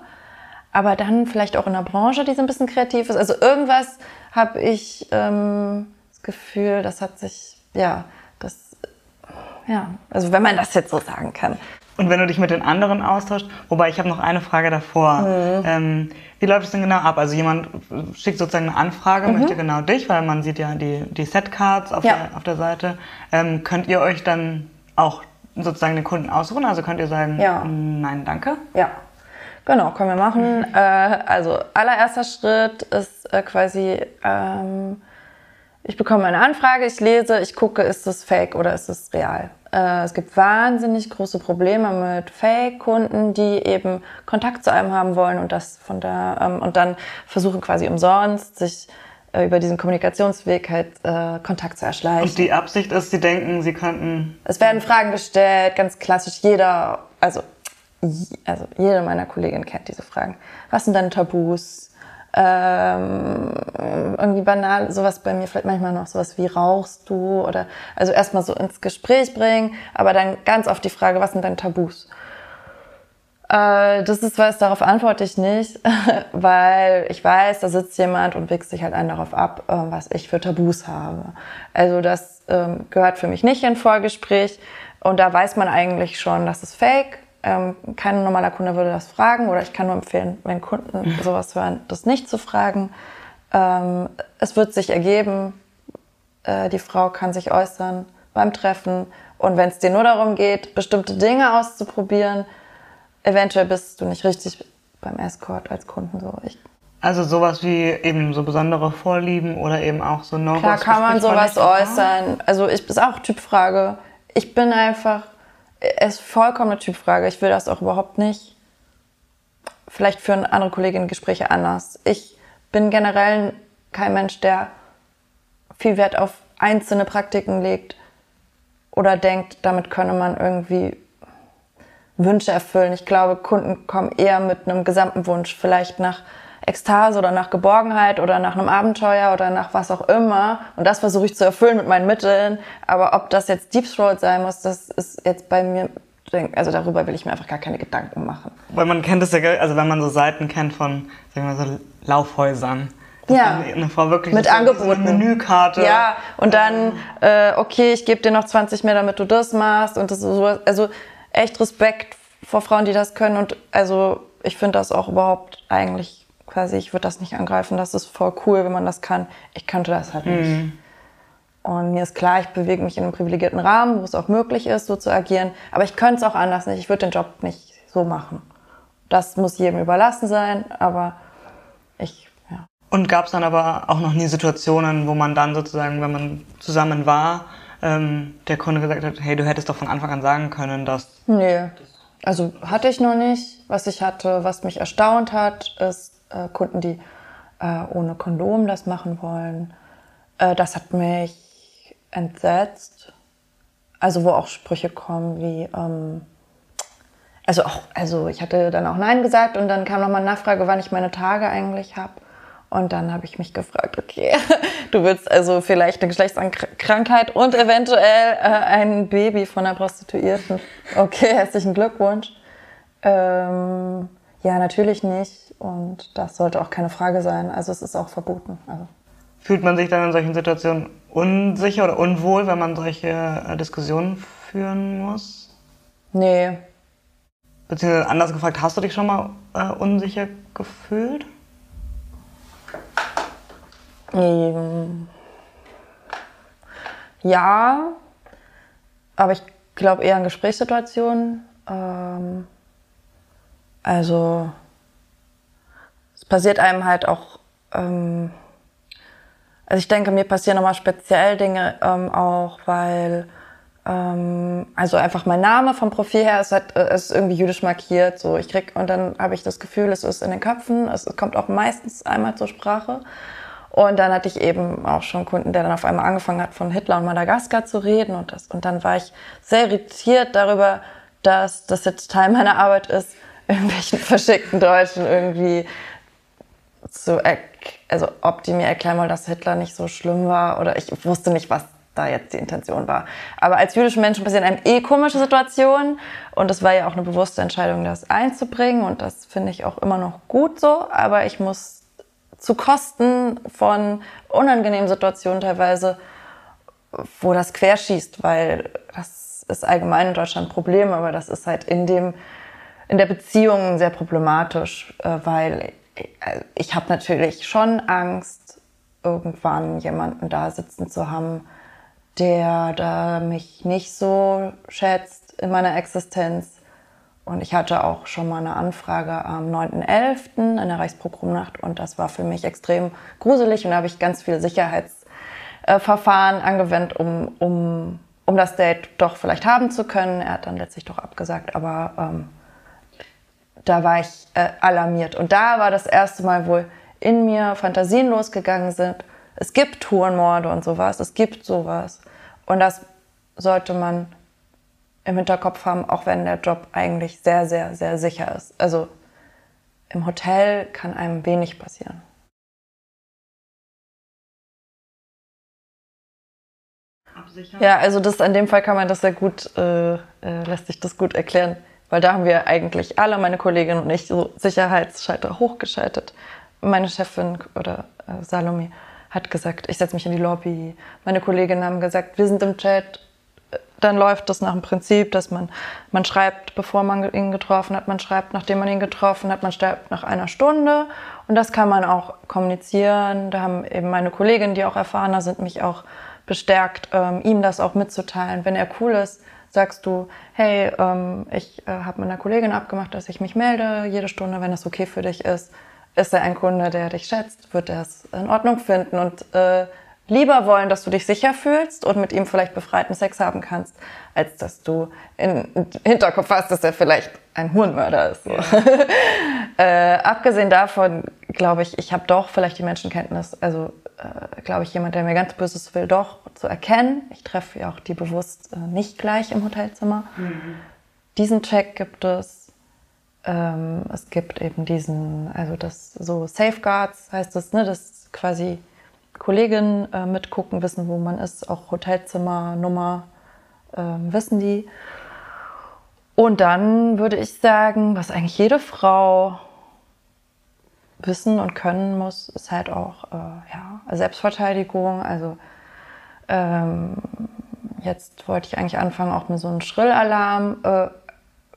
Aber dann vielleicht auch in einer Branche, die so ein bisschen kreativ ist. Also irgendwas habe ich ähm, das Gefühl, das hat sich, ja, das, ja, also wenn man das jetzt so sagen kann. Und wenn du dich mit den anderen austauschst, wobei ich habe noch eine Frage davor. Mhm. Ähm, wie läuft es denn genau ab? Also jemand schickt sozusagen eine Anfrage, mhm. möchte genau dich, weil man sieht ja die, die Setcards auf, ja. der, auf der Seite. Ähm, könnt ihr euch dann auch sozusagen den Kunden aussuchen? Also könnt ihr sagen, ja. nein, danke? Ja. Genau, können wir machen. Mhm. Äh, also allererster Schritt ist äh, quasi, ähm, ich bekomme eine Anfrage, ich lese, ich gucke, ist es fake oder ist es real. Äh, es gibt wahnsinnig große Probleme mit Fake-Kunden, die eben Kontakt zu einem haben wollen und das von da ähm, und dann versuchen quasi umsonst sich äh, über diesen Kommunikationsweg halt äh, Kontakt zu erschleichen. Und die Absicht ist, sie denken, sie könnten. Es werden Fragen gestellt, ganz klassisch. Jeder, also also jede meiner Kolleginnen kennt diese Fragen. Was sind deine Tabus? Ähm, irgendwie banal, sowas bei mir vielleicht manchmal noch sowas wie rauchst du oder also erstmal so ins Gespräch bringen, aber dann ganz oft die Frage, was sind deine Tabus? Äh, das ist was, darauf antworte ich nicht, weil ich weiß, da sitzt jemand und wächst sich halt einen darauf ab, äh, was ich für Tabus habe. Also das ähm, gehört für mich nicht in Vorgespräch und da weiß man eigentlich schon, das ist fake ähm, kein normaler Kunde würde das fragen oder ich kann nur empfehlen, wenn Kunden sowas hören, das nicht zu fragen. Ähm, es wird sich ergeben, äh, die Frau kann sich äußern beim Treffen und wenn es dir nur darum geht, bestimmte Dinge auszuprobieren, eventuell bist du nicht richtig beim Escort als Kunden so. Ich, also sowas wie eben so besondere Vorlieben oder eben auch so no Klar kann man sowas äußern. Also ich ist auch Typfrage. Ich bin einfach es ist vollkommen eine Typfrage. Ich will das auch überhaupt nicht. Vielleicht führen andere Kolleginnen Gespräche anders. Ich bin generell kein Mensch, der viel Wert auf einzelne Praktiken legt oder denkt, damit könne man irgendwie Wünsche erfüllen. Ich glaube, Kunden kommen eher mit einem gesamten Wunsch, vielleicht nach Ekstase oder nach Geborgenheit oder nach einem Abenteuer oder nach was auch immer. Und das versuche ich zu erfüllen mit meinen Mitteln. Aber ob das jetzt Deep Throat sein muss, das ist jetzt bei mir, also darüber will ich mir einfach gar keine Gedanken machen. Weil man kennt es ja, also wenn man so Seiten kennt von, sagen wir mal so Laufhäusern. ja, eine Frau wirklich mit Angeboten. Menükarte. Ja, und dann, äh, okay, ich gebe dir noch 20 mehr, damit du das machst. Und das ist so, also echt Respekt vor Frauen, die das können. Und also ich finde das auch überhaupt eigentlich quasi, ich würde das nicht angreifen, das ist voll cool, wenn man das kann. Ich könnte das halt nicht. Mhm. Und mir ist klar, ich bewege mich in einem privilegierten Rahmen, wo es auch möglich ist, so zu agieren. Aber ich könnte es auch anders nicht. Ich würde den Job nicht so machen. Das muss jedem überlassen sein, aber ich, ja. Und gab es dann aber auch noch nie Situationen, wo man dann sozusagen, wenn man zusammen war, ähm, der Kunde gesagt hat, hey, du hättest doch von Anfang an sagen können, dass... Nee, also hatte ich noch nicht. Was ich hatte, was mich erstaunt hat, ist, äh, Kunden, die äh, ohne Kondom das machen wollen. Äh, das hat mich entsetzt. Also wo auch Sprüche kommen wie, ähm, also auch, also ich hatte dann auch Nein gesagt und dann kam nochmal eine Nachfrage, wann ich meine Tage eigentlich habe. Und dann habe ich mich gefragt, okay, du willst also vielleicht eine Geschlechtskrankheit und eventuell äh, ein Baby von einer Prostituierten. Okay, herzlichen Glückwunsch. Ähm, ja, natürlich nicht. Und das sollte auch keine Frage sein. Also es ist auch verboten. Also. Fühlt man sich dann in solchen Situationen unsicher oder unwohl, wenn man solche äh, Diskussionen führen muss? Nee. Beziehungsweise anders gefragt, hast du dich schon mal äh, unsicher gefühlt? Ähm, ja, aber ich glaube eher in Gesprächssituationen. Ähm, also es passiert einem halt auch, ähm, also ich denke, mir passieren nochmal speziell Dinge ähm, auch, weil ähm, also einfach mein Name vom Profil her ist, halt, äh, ist irgendwie jüdisch markiert. So, ich krieg und dann habe ich das Gefühl, es ist in den Köpfen. Es kommt auch meistens einmal zur Sprache. Und dann hatte ich eben auch schon Kunden, der dann auf einmal angefangen hat, von Hitler und Madagaskar zu reden. Und, das, und dann war ich sehr irritiert darüber, dass das jetzt Teil meiner Arbeit ist, irgendwelchen verschickten Deutschen irgendwie zu, also ob die mir erklären wollen, dass Hitler nicht so schlimm war oder ich wusste nicht, was da jetzt die Intention war. Aber als jüdische Menschen passieren einem eh komische Situationen und es war ja auch eine bewusste Entscheidung, das einzubringen und das finde ich auch immer noch gut so, aber ich muss zu Kosten von unangenehmen Situationen teilweise, wo das querschießt, weil das ist allgemein in Deutschland ein Problem, aber das ist halt in dem in der Beziehung sehr problematisch, äh, weil ich habe natürlich schon Angst, irgendwann jemanden da sitzen zu haben, der da mich nicht so schätzt in meiner Existenz. Und ich hatte auch schon mal eine Anfrage am 9.11. in der Reichspogromnacht und das war für mich extrem gruselig und da habe ich ganz viel Sicherheitsverfahren angewendet, um, um, um das Date doch vielleicht haben zu können. Er hat dann letztlich doch abgesagt, aber ähm, da war ich äh, alarmiert. Und da war das erste Mal, wo in mir Fantasien losgegangen sind. Es gibt Tourenmorde und sowas, es gibt sowas. Und das sollte man im Hinterkopf haben, auch wenn der Job eigentlich sehr, sehr, sehr sicher ist. Also im Hotel kann einem wenig passieren. Absichern? Ja, also das in dem Fall kann man das sehr gut, äh, äh, lässt sich das gut erklären. Weil da haben wir eigentlich alle, meine Kollegin und ich, so Sicherheitsschalter hochgeschaltet. Meine Chefin oder äh, Salome hat gesagt, ich setze mich in die Lobby. Meine Kolleginnen haben gesagt, wir sind im Chat. Dann läuft das nach dem Prinzip, dass man, man schreibt, bevor man ihn getroffen hat, man schreibt, nachdem man ihn getroffen hat, man schreibt nach einer Stunde. Und das kann man auch kommunizieren. Da haben eben meine Kolleginnen, die auch erfahrener sind, mich auch bestärkt, ähm, ihm das auch mitzuteilen. Wenn er cool ist, sagst du, hey, ähm, ich äh, habe mit einer Kollegin abgemacht, dass ich mich melde jede Stunde, wenn das okay für dich ist. Ist er ein Kunde, der dich schätzt, wird er es in Ordnung finden und äh, lieber wollen, dass du dich sicher fühlst und mit ihm vielleicht befreiten Sex haben kannst, als dass du im Hinterkopf hast, dass er vielleicht ein Hurenmörder ist. So. Äh, abgesehen davon glaube ich, ich habe doch vielleicht die Menschenkenntnis, also äh, glaube ich, jemand, der mir ganz Böses will, doch zu erkennen. Ich treffe ja auch die bewusst äh, nicht gleich im Hotelzimmer. Mhm. Diesen Check gibt es. Ähm, es gibt eben diesen, also das so Safeguards heißt das, ne, dass quasi Kolleginnen äh, mitgucken, wissen, wo man ist, auch Hotelzimmer, Nummer, äh, wissen die. Und dann würde ich sagen, was eigentlich jede Frau wissen und können muss, ist halt auch äh, ja, Selbstverteidigung. Also ähm, jetzt wollte ich eigentlich anfangen, auch mit so einem Schrillalarm äh,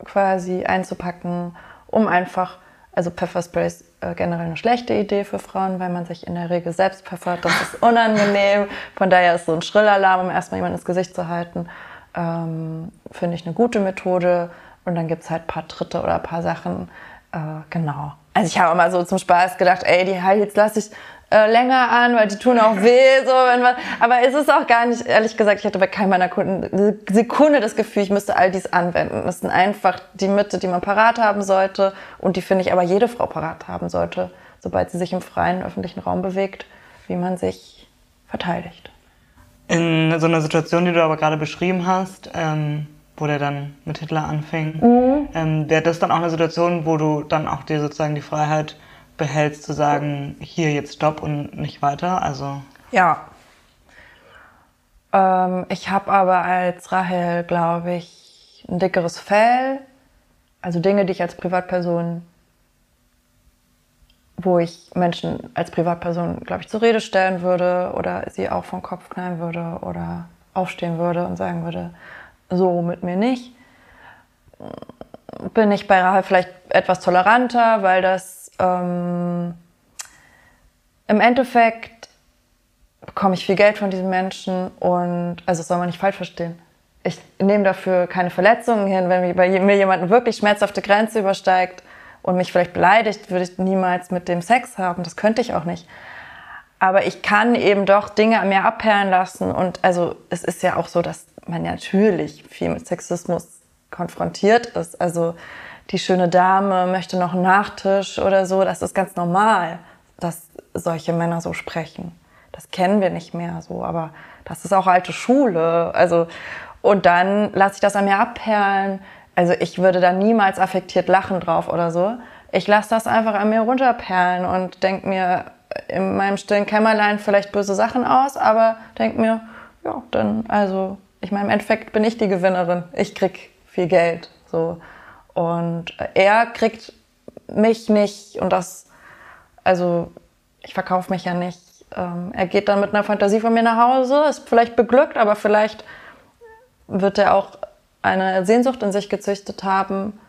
quasi einzupacken, um einfach, also Pfefferspray ist äh, generell eine schlechte Idee für Frauen, weil man sich in der Regel selbst pfeffert. Das ist unangenehm. Von daher ist so ein Schrillalarm, um erstmal jemanden ins Gesicht zu halten, ähm, finde ich eine gute Methode. Und dann gibt es halt ein paar Tritte oder ein paar Sachen. Äh, genau. Also ich habe immer so zum Spaß gedacht, ey, die jetzt lasse ich äh, länger an, weil die tun auch weh. So, wenn man, aber es ist auch gar nicht, ehrlich gesagt, ich hatte bei keinem meiner Kunden eine Sekunde das Gefühl, ich müsste all dies anwenden. Das sind einfach die Mitte, die man parat haben sollte und die finde ich aber jede Frau parat haben sollte, sobald sie sich im freien öffentlichen Raum bewegt, wie man sich verteidigt. In so einer Situation, die du aber gerade beschrieben hast, ähm wo der dann mit Hitler anfing. Mhm. Ähm, wäre das dann auch eine Situation, wo du dann auch dir sozusagen die Freiheit behältst, zu sagen, hier jetzt stopp und nicht weiter? Also ja. Ähm, ich habe aber als Rahel, glaube ich, ein dickeres Fell. Also Dinge, die ich als Privatperson, wo ich Menschen als Privatperson, glaube ich, zur Rede stellen würde oder sie auch vom Kopf knallen würde oder aufstehen würde und sagen würde, so mit mir nicht. Bin ich bei Rahel vielleicht etwas toleranter, weil das ähm, im Endeffekt bekomme ich viel Geld von diesen Menschen und, also das soll man nicht falsch verstehen. Ich nehme dafür keine Verletzungen hin. Wenn mir jemand wirklich schmerzhafte Grenze übersteigt und mich vielleicht beleidigt, würde ich niemals mit dem Sex haben. Das könnte ich auch nicht. Aber ich kann eben doch Dinge an mir abperlen lassen. Und also es ist ja auch so, dass man natürlich viel mit Sexismus konfrontiert ist. Also die schöne Dame möchte noch einen Nachtisch oder so. Das ist ganz normal, dass solche Männer so sprechen. Das kennen wir nicht mehr so, aber das ist auch alte Schule. Also, und dann lasse ich das an mir abperlen. Also ich würde da niemals affektiert lachen drauf oder so. Ich lasse das einfach an mir runterperlen und denke mir in meinem stillen Kämmerlein vielleicht böse Sachen aus, aber denke mir, ja, dann, also, ich meine, im Endeffekt bin ich die Gewinnerin. Ich krieg viel Geld, so. Und er kriegt mich nicht und das, also, ich verkaufe mich ja nicht. Ähm, er geht dann mit einer Fantasie von mir nach Hause, ist vielleicht beglückt, aber vielleicht wird er auch eine Sehnsucht in sich gezüchtet haben,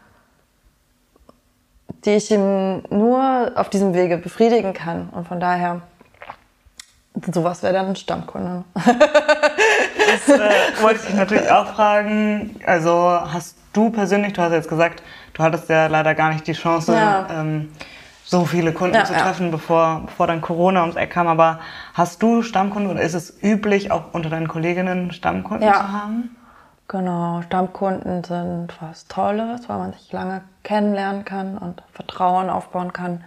die ich ihm nur auf diesem Wege befriedigen kann. Und von daher, sowas wäre dann ein Stammkunde. das äh, wollte ich natürlich auch fragen. Also hast du persönlich, du hast jetzt gesagt, du hattest ja leider gar nicht die Chance, ja. ähm, so viele Kunden ja, zu treffen, ja. bevor, bevor dann Corona ums Eck kam. Aber hast du Stammkunden oder ist es üblich, auch unter deinen Kolleginnen Stammkunden zu haben? Genau, Stammkunden sind was Tolles, weil man sich lange kennenlernen kann und Vertrauen aufbauen kann.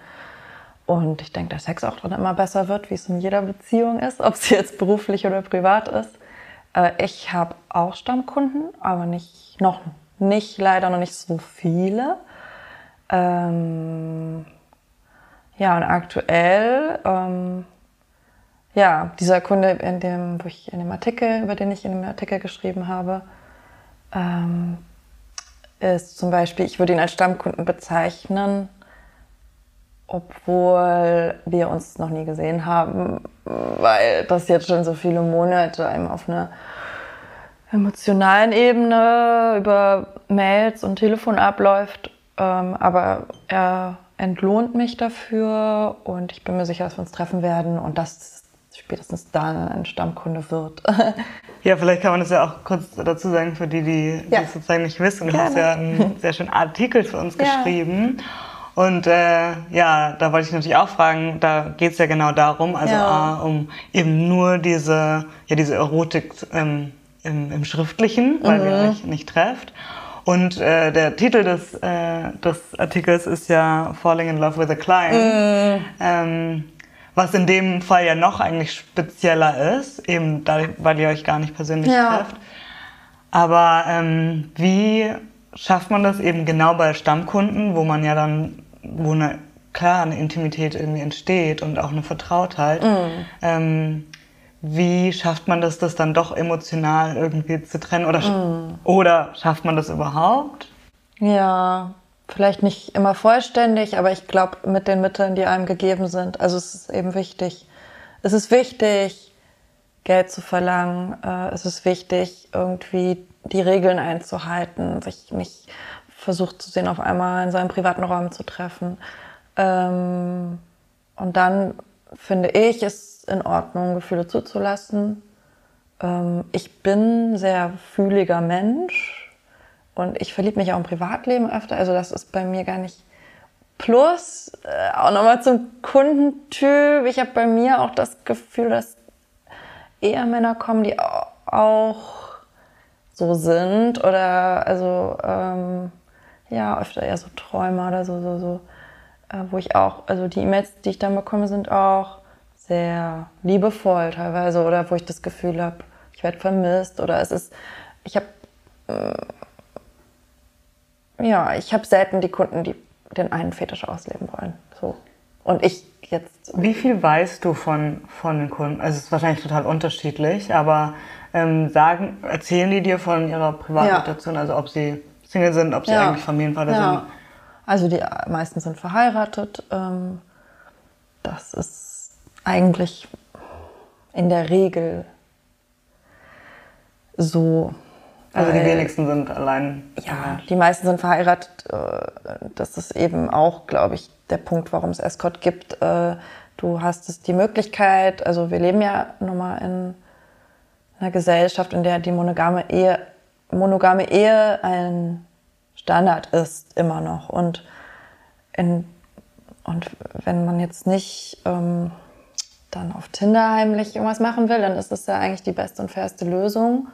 Und ich denke, dass Sex auch dann immer besser wird, wie es in jeder Beziehung ist, ob sie jetzt beruflich oder privat ist. Äh, ich habe auch Stammkunden, aber nicht noch nicht, leider noch nicht so viele. Ähm, ja, und aktuell, ähm, ja, dieser Kunde, in dem, wo ich in dem Artikel, über den ich in dem Artikel geschrieben habe, ähm, ist zum Beispiel, ich würde ihn als Stammkunden bezeichnen, obwohl wir uns noch nie gesehen haben, weil das jetzt schon so viele Monate einem auf einer emotionalen Ebene über Mails und Telefon abläuft. Ähm, aber er entlohnt mich dafür und ich bin mir sicher, dass wir uns treffen werden und dass spätestens dann ein Stammkunde wird. ja, vielleicht kann man das ja auch kurz dazu sagen für die, die ja. das sozusagen nicht wissen. Du Gerne. hast ja einen sehr schönen Artikel für uns ja. geschrieben. Und äh, ja, da wollte ich natürlich auch fragen, da geht es ja genau darum, also ja. A, um eben nur diese, ja, diese Erotik ähm, im, im Schriftlichen, weil mhm. ihr euch nicht trefft. Und äh, der Titel des, äh, des Artikels ist ja Falling in Love with a Client. Mhm. Ähm, was in dem Fall ja noch eigentlich spezieller ist, eben da, weil ihr euch gar nicht persönlich ja. trefft. Aber ähm, wie schafft man das eben genau bei Stammkunden, wo man ja dann, wo eine, klar eine Intimität irgendwie entsteht und auch eine Vertrautheit. Mhm. Ähm, wie schafft man das, das dann doch emotional irgendwie zu trennen? Oder, mm. oder schafft man das überhaupt? Ja, vielleicht nicht immer vollständig, aber ich glaube mit den Mitteln, die einem gegeben sind. Also es ist eben wichtig. Es ist wichtig, Geld zu verlangen. Äh, es ist wichtig, irgendwie die Regeln einzuhalten, sich nicht versucht zu sehen, auf einmal in seinem privaten Raum zu treffen. Ähm, und dann finde ich, ist in Ordnung, Gefühle zuzulassen. Ähm, ich bin sehr fühliger Mensch und ich verliebe mich auch im Privatleben öfter. Also das ist bei mir gar nicht. Plus, äh, auch nochmal zum Kundentyp. Ich habe bei mir auch das Gefühl, dass eher Männer kommen, die auch so sind. Oder also ähm, ja, öfter eher so Träumer oder so, so, so. Äh, wo ich auch, also die E-Mails, die ich dann bekomme, sind auch sehr liebevoll teilweise. Oder wo ich das Gefühl habe, ich werde vermisst. Oder es ist, ich habe äh, ja, ich habe selten die Kunden, die den einen Fetisch ausleben wollen. So. Und ich jetzt. Wie viel weißt du von, von den Kunden? Also es ist wahrscheinlich total unterschiedlich, aber ähm, sagen, erzählen die dir von ihrer Privatsituation, ja. also ob sie Single sind, ob sie ja. eigentlich Familienvater ja. sind? Also die meisten sind verheiratet. Ähm, das ist eigentlich in der Regel so. Also die wenigsten sind allein. Ja, die meisten sind verheiratet. Äh, das ist eben auch, glaube ich, der Punkt, warum es Escort gibt. Äh, du hast die Möglichkeit, also wir leben ja nun mal in einer Gesellschaft, in der die monogame Ehe, monogame Ehe ein Standard ist, immer noch. Und, in, und wenn man jetzt nicht ähm, dann auf Tinder heimlich irgendwas machen will, dann ist das ja eigentlich die beste und fairste Lösung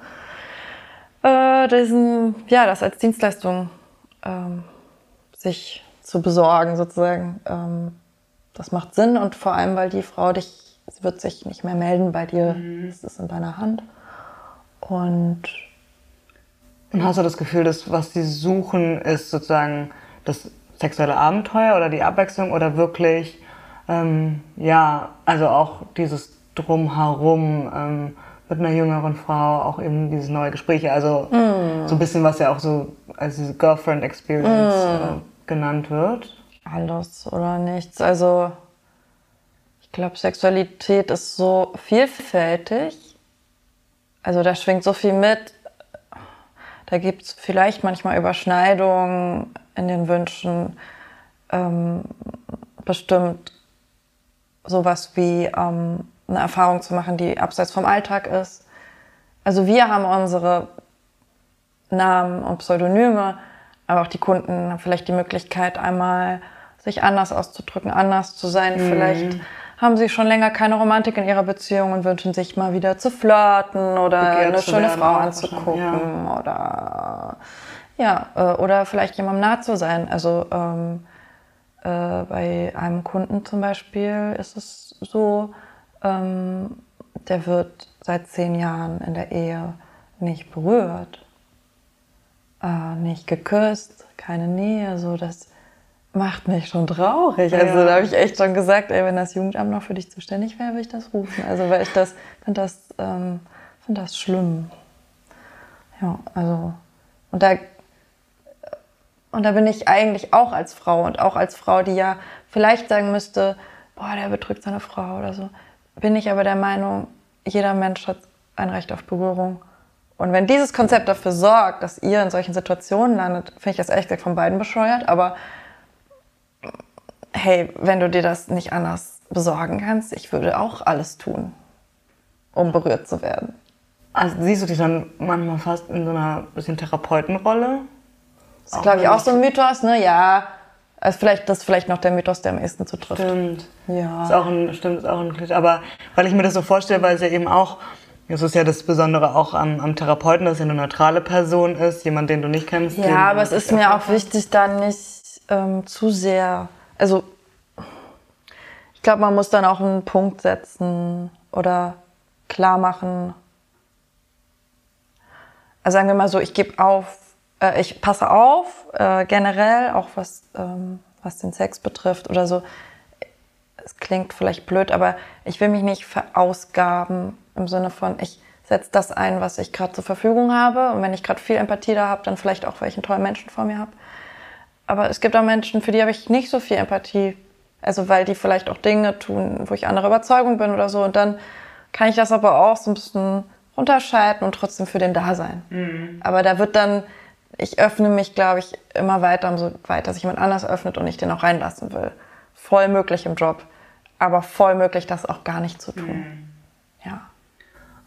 äh, diesen, ja, das als Dienstleistung ähm, sich zu besorgen sozusagen. Ähm, das macht Sinn und vor allem, weil die Frau dich, sie wird sich nicht mehr melden bei dir, mhm. es ist in deiner Hand. Und, und hast du das Gefühl, dass was sie suchen, ist sozusagen das sexuelle Abenteuer oder die Abwechslung oder wirklich, ähm, ja, also auch dieses Drumherum, ähm, mit einer jüngeren Frau auch eben dieses neue Gespräch, also mm. so ein bisschen was ja auch so als diese Girlfriend Experience mm. äh, genannt wird. Alles oder nichts. Also ich glaube, Sexualität ist so vielfältig. Also da schwingt so viel mit. Da gibt es vielleicht manchmal Überschneidungen in den Wünschen. Ähm, bestimmt sowas wie ähm, eine Erfahrung zu machen, die abseits vom Alltag ist. Also wir haben unsere Namen und Pseudonyme, aber auch die Kunden haben vielleicht die Möglichkeit, einmal sich anders auszudrücken, anders zu sein. Mhm. Vielleicht haben sie schon länger keine Romantik in ihrer Beziehung und wünschen sich mal wieder zu flirten oder Begehrt eine schöne Frau anzugucken ja. oder ja, äh, oder vielleicht jemandem nah zu sein. Also ähm, äh, bei einem Kunden zum Beispiel ist es so, ähm, der wird seit zehn Jahren in der Ehe nicht berührt, äh, nicht geküsst, keine Nähe, so das macht mich schon traurig. Ja. Also da habe ich echt schon gesagt, ey, wenn das Jugendamt noch für dich zuständig wäre, würde ich das rufen. Also weil ich das finde das ähm, finde das schlimm. Ja, also und da und da bin ich eigentlich auch als Frau und auch als Frau, die ja vielleicht sagen müsste, boah, der betrügt seine Frau oder so, bin ich aber der Meinung, jeder Mensch hat ein Recht auf Berührung. Und wenn dieses Konzept dafür sorgt, dass ihr in solchen Situationen landet, finde ich das ehrlich gesagt von beiden bescheuert. Aber hey, wenn du dir das nicht anders besorgen kannst, ich würde auch alles tun, um berührt zu werden. Also siehst du dich dann manchmal fast in so einer bisschen Therapeutenrolle? Das ist, glaube ich, auch so ein Mythos, ne? Ja, also vielleicht, das ist vielleicht noch der Mythos, der am ehesten zutrifft. Stimmt. Ja. Ist auch ein, stimmt, ist auch ein Klischee. Aber weil ich mir das so vorstelle, weil es ja eben auch, das ist ja das Besondere auch am, am Therapeuten, dass er eine neutrale Person ist, jemand, den du nicht kennst. Ja, aber es ist mir auch wichtig, da nicht ähm, zu sehr, also ich glaube, man muss dann auch einen Punkt setzen oder klar machen. Also sagen wir mal so, ich gebe auf, äh, ich passe auf, äh, generell, auch was, ähm, was den Sex betrifft oder so. Es klingt vielleicht blöd, aber ich will mich nicht verausgaben im Sinne von, ich setze das ein, was ich gerade zur Verfügung habe. Und wenn ich gerade viel Empathie da habe, dann vielleicht auch, weil ich einen tollen Menschen vor mir habe. Aber es gibt auch Menschen, für die habe ich nicht so viel Empathie. Also weil die vielleicht auch Dinge tun, wo ich anderer Überzeugung bin oder so. Und dann kann ich das aber auch so ein bisschen unterscheiden und trotzdem für den da sein. Mhm. Aber da wird dann ich öffne mich, glaube ich, immer weiter, umso weiter sich jemand anders öffnet und ich den auch reinlassen will. Voll möglich im Job, aber voll möglich, das auch gar nicht zu tun. Mhm. Ja.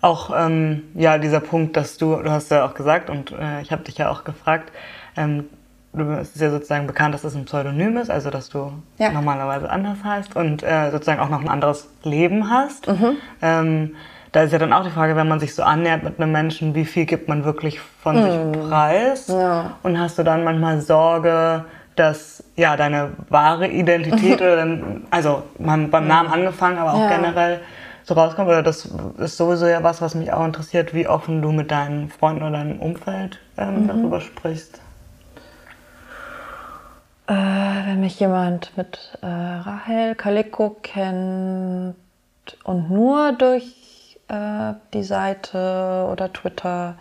Auch ähm, ja dieser Punkt, dass du, du hast ja auch gesagt und äh, ich habe dich ja auch gefragt, ähm, du, es ist ja sozusagen bekannt, dass es ein Pseudonym ist, also dass du ja. normalerweise anders heißt und äh, sozusagen auch noch ein anderes Leben hast. Mhm. Ähm, da ist ja dann auch die Frage, wenn man sich so annähert mit einem Menschen, wie viel gibt man wirklich von mm. sich preis? Ja. Und hast du dann manchmal Sorge, dass ja deine wahre Identität oder dann, also man, beim Namen angefangen, aber auch ja. generell so rauskommt? Oder das ist sowieso ja was, was mich auch interessiert, wie offen du mit deinen Freunden oder deinem Umfeld ähm, mhm. darüber sprichst. Äh, wenn mich jemand mit äh, Rahel Kaliko kennt und nur durch äh, die Seite oder Twitter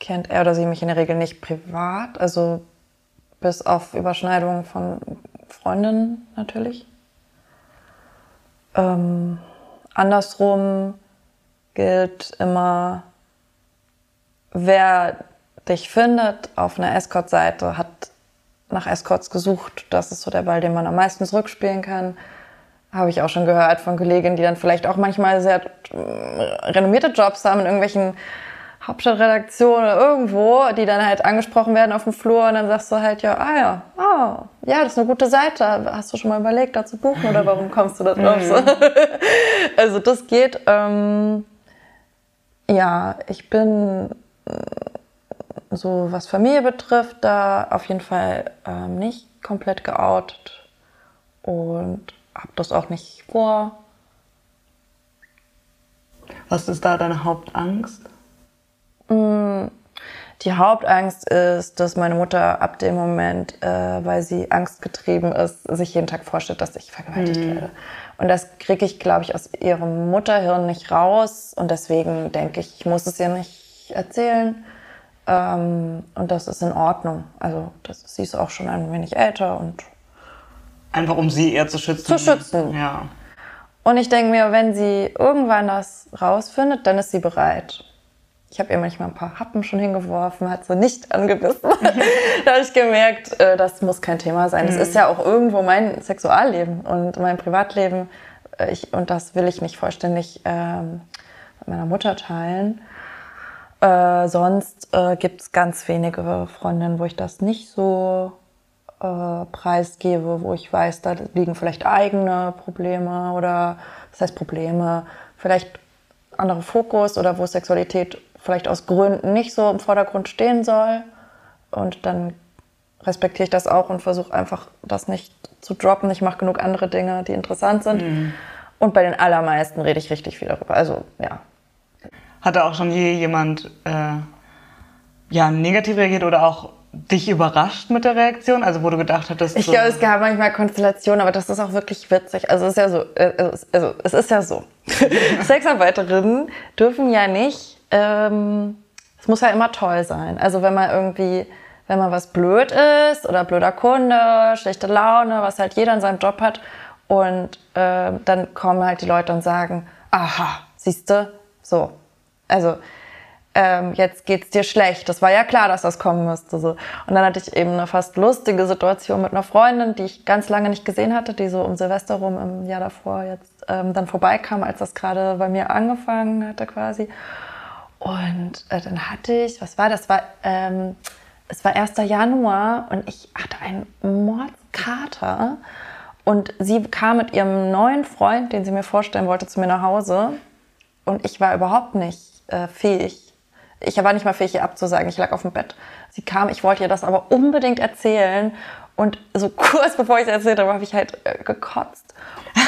kennt er oder sie mich in der Regel nicht privat, also bis auf Überschneidungen von Freundinnen natürlich. Ähm, andersrum gilt immer, wer dich findet auf einer Escort-Seite, hat nach Escorts gesucht. Das ist so der Ball, den man am meisten zurückspielen kann habe ich auch schon gehört von Kolleginnen, die dann vielleicht auch manchmal sehr äh, renommierte Jobs haben in irgendwelchen Hauptstadtredaktionen oder irgendwo, die dann halt angesprochen werden auf dem Flur und dann sagst du halt, ja, ah ja, ah, ja, das ist eine gute Seite. Hast du schon mal überlegt, da zu buchen oder warum kommst du da drauf? Mhm. also das geht. Ähm, ja, ich bin äh, so, was Familie betrifft, da auf jeden Fall ähm, nicht komplett geoutet und habe das auch nicht vor. Was ist da deine Hauptangst? Mm, Die Hauptangst ist, dass meine Mutter ab dem Moment, äh, weil sie angstgetrieben ist, sich jeden Tag vorstellt, dass ich vergewaltigt mhm. werde. Und das kriege ich, glaube ich, aus ihrem Mutterhirn nicht raus. Und deswegen denke ich, ich muss es ihr nicht erzählen. Ähm, und das ist in Ordnung. Also das, sie ist auch schon ein wenig älter und Einfach um sie eher zu schützen. Zu schützen. Ja. Und ich denke mir, wenn sie irgendwann das rausfindet, dann ist sie bereit. Ich habe ihr manchmal ein paar Happen schon hingeworfen, hat sie nicht angebissen. da habe ich gemerkt, äh, das muss kein Thema sein. Es mhm. ist ja auch irgendwo mein Sexualleben und mein Privatleben. Äh, ich, und das will ich nicht vollständig ähm, mit meiner Mutter teilen. Äh, sonst äh, gibt es ganz wenige Freundinnen, wo ich das nicht so äh, preisgebe, wo ich weiß, da liegen vielleicht eigene Probleme oder das heißt Probleme, vielleicht andere Fokus oder wo Sexualität vielleicht aus Gründen nicht so im Vordergrund stehen soll. Und dann respektiere ich das auch und versuche einfach das nicht zu droppen. Ich mache genug andere Dinge, die interessant sind. Mhm. Und bei den allermeisten rede ich richtig viel darüber. Also ja. Hatte auch schon je jemand äh, ja, negativ reagiert oder auch dich überrascht mit der Reaktion? Also wo du gedacht hattest... Ich so glaube, es gab manchmal Konstellationen, aber das ist auch wirklich witzig. Also es ist ja so, äh, also es ist ja so. Sexarbeiterinnen dürfen ja nicht, ähm, es muss ja immer toll sein. Also wenn man irgendwie, wenn man was blöd ist oder blöder Kunde, schlechte Laune, was halt jeder in seinem Job hat und äh, dann kommen halt die Leute und sagen, aha, siehste, so. Also ähm, jetzt geht's dir schlecht. Das war ja klar, dass das kommen müsste. So. Und dann hatte ich eben eine fast lustige Situation mit einer Freundin, die ich ganz lange nicht gesehen hatte, die so um Silvester rum im Jahr davor jetzt ähm, dann vorbeikam, als das gerade bei mir angefangen hatte quasi. Und äh, dann hatte ich, was war das? War, ähm, es war 1. Januar und ich hatte einen Mordskater. Und sie kam mit ihrem neuen Freund, den sie mir vorstellen wollte, zu mir nach Hause. Und ich war überhaupt nicht äh, fähig, ich war nicht mal fähig, ihr abzusagen. Ich lag auf dem Bett. Sie kam, ich wollte ihr das aber unbedingt erzählen. Und so kurz bevor ich es erzählt habe, habe ich halt äh, gekotzt.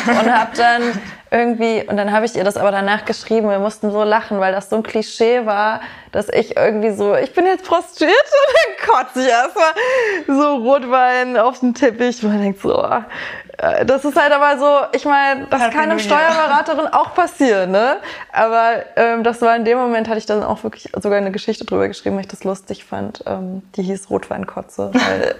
Und habe dann irgendwie, und dann habe ich ihr das aber danach geschrieben, wir mussten so lachen, weil das so ein Klischee war, dass ich irgendwie so, ich bin jetzt prostituiert und dann kotze ich erstmal so Rotwein auf den Teppich. Man denkt so, oh, das ist halt aber so, ich meine, das kann einem Steuerberaterin auch passieren, ne? Aber ähm, das war in dem Moment, hatte ich dann auch wirklich sogar eine Geschichte drüber geschrieben, weil ich das lustig fand. Ähm, die hieß Rotweinkotze, weil,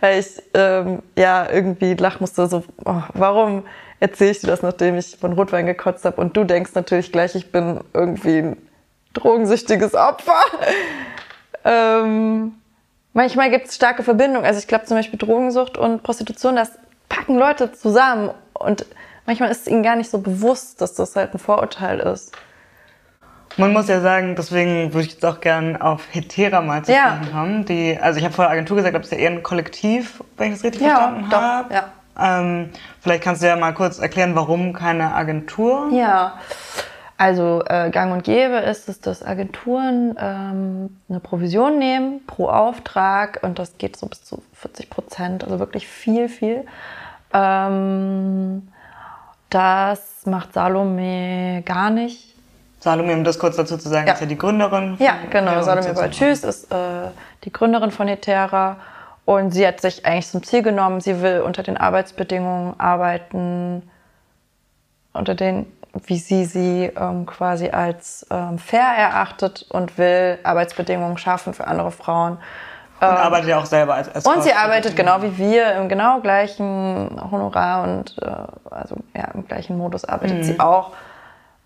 weil ich ähm, ja irgendwie lach musste, so, oh, warum erzähle ich dir das, nachdem ich von Rotwein gekotzt habe? Und du denkst natürlich gleich, ich bin irgendwie ein drogensüchtiges Opfer. ähm, manchmal gibt es starke Verbindungen. Also ich glaube zum Beispiel Drogensucht und Prostitution, das packen Leute zusammen und manchmal ist es ihnen gar nicht so bewusst, dass das halt ein Vorurteil ist. Man muss ja sagen, deswegen würde ich jetzt auch gerne auf Hetera mal zu sprechen ja. haben. Die, also ich habe vorher Agentur gesagt, aber es ist ja eher ein Kollektiv, wenn ich das richtig ja, verstanden habe. Ja. Ähm, vielleicht kannst du ja mal kurz erklären, warum keine Agentur? Ja, also äh, gang und gäbe ist es, dass Agenturen ähm, eine Provision nehmen pro Auftrag und das geht so bis zu 40 Prozent, also wirklich viel, viel. Ähm, das macht Salome gar nicht. Salome, um das kurz dazu zu sagen, ja. ist ja die Gründerin. Ja, genau. Salome Balchus ist äh, die Gründerin von Etera. Und sie hat sich eigentlich zum Ziel genommen, sie will unter den Arbeitsbedingungen arbeiten, unter den, wie sie sie ähm, quasi als ähm, fair erachtet und will Arbeitsbedingungen schaffen für andere Frauen. Und ähm, arbeitet ja auch selber als, als Und sie arbeitet genau wie wir im genau gleichen Honorar und äh, also ja, im gleichen Modus arbeitet mhm. sie auch.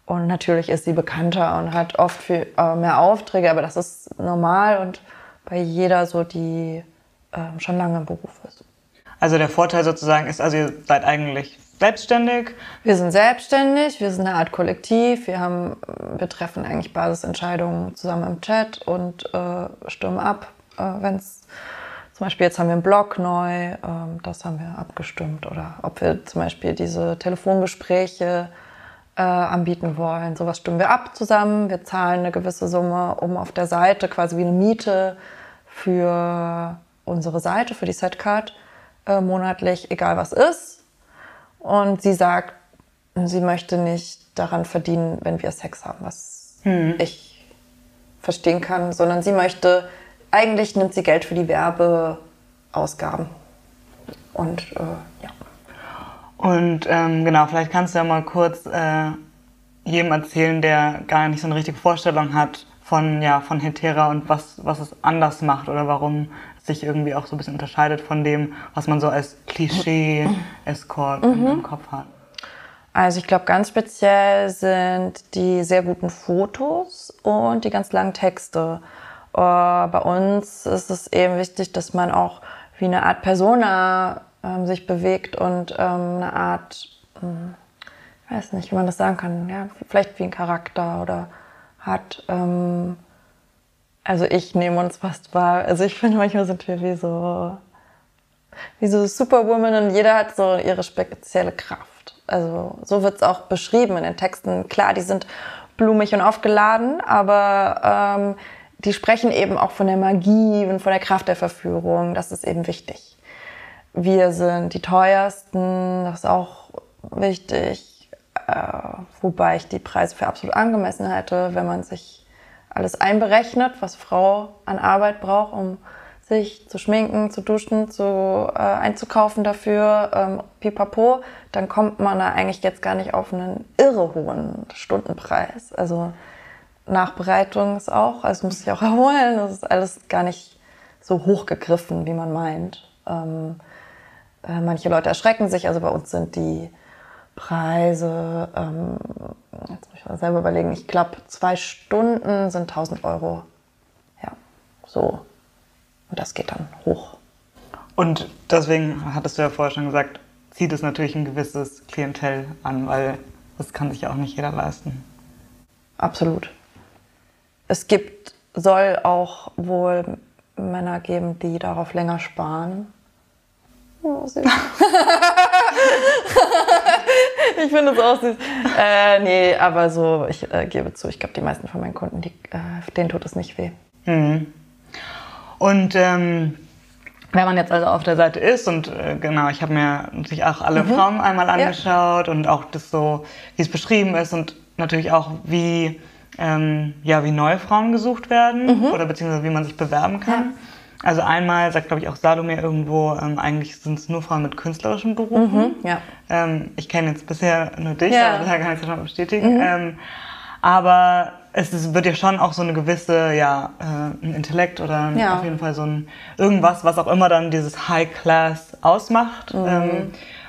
Und natürlich ist sie bekannter und hat oft viel äh, mehr Aufträge, aber das ist normal und bei jeder so, die äh, schon lange im Beruf ist. Also der Vorteil sozusagen ist, also ihr seid eigentlich selbstständig? Wir sind selbstständig, wir sind eine Art Kollektiv, wir, haben, wir treffen eigentlich Basisentscheidungen zusammen im Chat und äh, stimmen ab äh, wenn es zum Beispiel jetzt haben wir einen Blog neu, ähm, das haben wir abgestimmt oder ob wir zum Beispiel diese Telefongespräche äh, anbieten wollen. Sowas stimmen wir ab zusammen. Wir zahlen eine gewisse Summe, um auf der Seite quasi wie eine Miete für unsere Seite, für die Setcard äh, monatlich, egal was ist. Und sie sagt, sie möchte nicht daran verdienen, wenn wir Sex haben, was hm. ich verstehen kann, sondern sie möchte, eigentlich nimmt sie Geld für die Werbeausgaben. Und äh, ja. Und ähm, genau, vielleicht kannst du ja mal kurz äh, jedem erzählen, der gar nicht so eine richtige Vorstellung hat von, ja, von Hetera und was, was es anders macht oder warum es sich irgendwie auch so ein bisschen unterscheidet von dem, was man so als Klischee-Escort mhm. im Kopf hat. Also ich glaube, ganz speziell sind die sehr guten Fotos und die ganz langen Texte. Uh, bei uns ist es eben wichtig, dass man auch wie eine Art Persona ähm, sich bewegt und ähm, eine Art, ähm, ich weiß nicht, wie man das sagen kann, ja, vielleicht wie ein Charakter oder hat. Ähm, also ich nehme uns fast wahr. Also ich finde, manchmal sind wir wie so, wie so Superwoman und jeder hat so ihre spezielle Kraft. Also so wird es auch beschrieben in den Texten. Klar, die sind blumig und aufgeladen, aber ähm, die sprechen eben auch von der Magie und von der Kraft der Verführung. Das ist eben wichtig. Wir sind die teuersten, das ist auch wichtig, äh, wobei ich die Preise für absolut angemessen hätte, wenn man sich alles einberechnet, was Frau an Arbeit braucht, um sich zu schminken, zu duschen, zu äh, einzukaufen dafür, ähm, pipapo, dann kommt man da eigentlich jetzt gar nicht auf einen irre hohen Stundenpreis. Also Nachbereitung ist auch, also muss sich auch erholen, das ist alles gar nicht so hoch gegriffen, wie man meint. Ähm, äh, manche Leute erschrecken sich, also bei uns sind die Preise, ähm, jetzt muss ich mal selber überlegen, ich glaube zwei Stunden sind 1000 Euro. Ja, so und das geht dann hoch. Und deswegen hattest du ja vorher schon gesagt, zieht es natürlich ein gewisses Klientel an, weil das kann sich ja auch nicht jeder leisten. Absolut. Es gibt, soll auch wohl Männer geben, die darauf länger sparen. Oh, süß. ich finde es auch süß. Äh, nee, aber so, ich äh, gebe zu, ich glaube, die meisten von meinen Kunden, die, äh, denen tut es nicht weh. Mhm. Und ähm, wenn man jetzt also auf der Seite ist und äh, genau, ich habe mir natürlich auch alle mhm. Frauen einmal angeschaut ja. und auch das so, wie es beschrieben ist und natürlich auch wie ähm, ja wie neue Frauen gesucht werden mhm. oder beziehungsweise wie man sich bewerben kann. Ja. Also einmal sagt, glaube ich, auch Salome irgendwo, ähm, eigentlich sind es nur Frauen mit künstlerischen Berufen. Mhm, ja. ähm, ich kenne jetzt bisher nur dich, ja. aber daher kann ich es ja schon bestätigen. Mhm. Ähm, aber es ist, wird ja schon auch so eine gewisse, ja, äh, ein Intellekt oder auf jeden Fall so ein irgendwas, was auch immer dann dieses High Class ausmacht.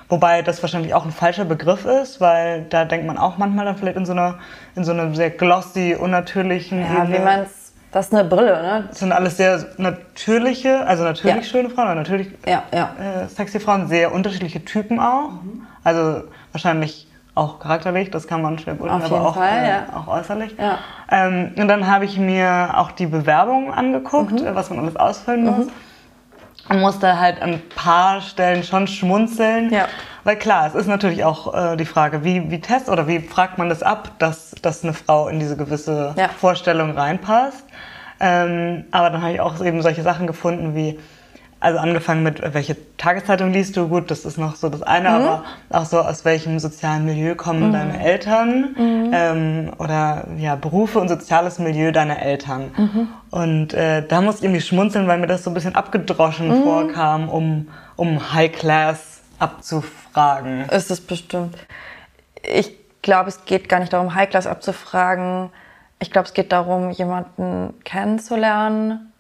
Mhm. Wobei das wahrscheinlich auch ein falscher Begriff ist, weil da denkt man auch manchmal dann vielleicht in so einer, in so einer sehr glossy, unnatürlichen. Ja, Ebene. wie man es, das ist eine Brille, ne? Das sind alles sehr natürliche, also natürlich ja. schöne Frauen, aber natürlich ja, ja. Äh, sexy Frauen, sehr unterschiedliche Typen auch. Mhm. Also wahrscheinlich auch charakterlich, das kann man schwer beurteilen, aber auch, Fall, äh, ja. auch äußerlich. Ja. Ähm, und dann habe ich mir auch die Bewerbung angeguckt, mhm. was man alles ausfüllen muss. Mhm. Und musste halt an ein paar Stellen schon schmunzeln. Ja. Weil klar, es ist natürlich auch äh, die Frage, wie, wie test oder wie fragt man das ab, dass, dass eine Frau in diese gewisse ja. Vorstellung reinpasst. Ähm, aber dann habe ich auch eben solche Sachen gefunden wie, also angefangen mit, welche Tageszeitung liest du? Gut, das ist noch so das eine, mhm. aber auch so, aus welchem sozialen Milieu kommen mhm. deine Eltern mhm. ähm, oder ja, Berufe und soziales Milieu deiner Eltern. Mhm. Und äh, da musste ich irgendwie schmunzeln, weil mir das so ein bisschen abgedroschen mhm. vorkam, um, um High Class abzufragen. Ist es bestimmt. Ich glaube, es geht gar nicht darum, High Class abzufragen. Ich glaube, es geht darum, jemanden kennenzulernen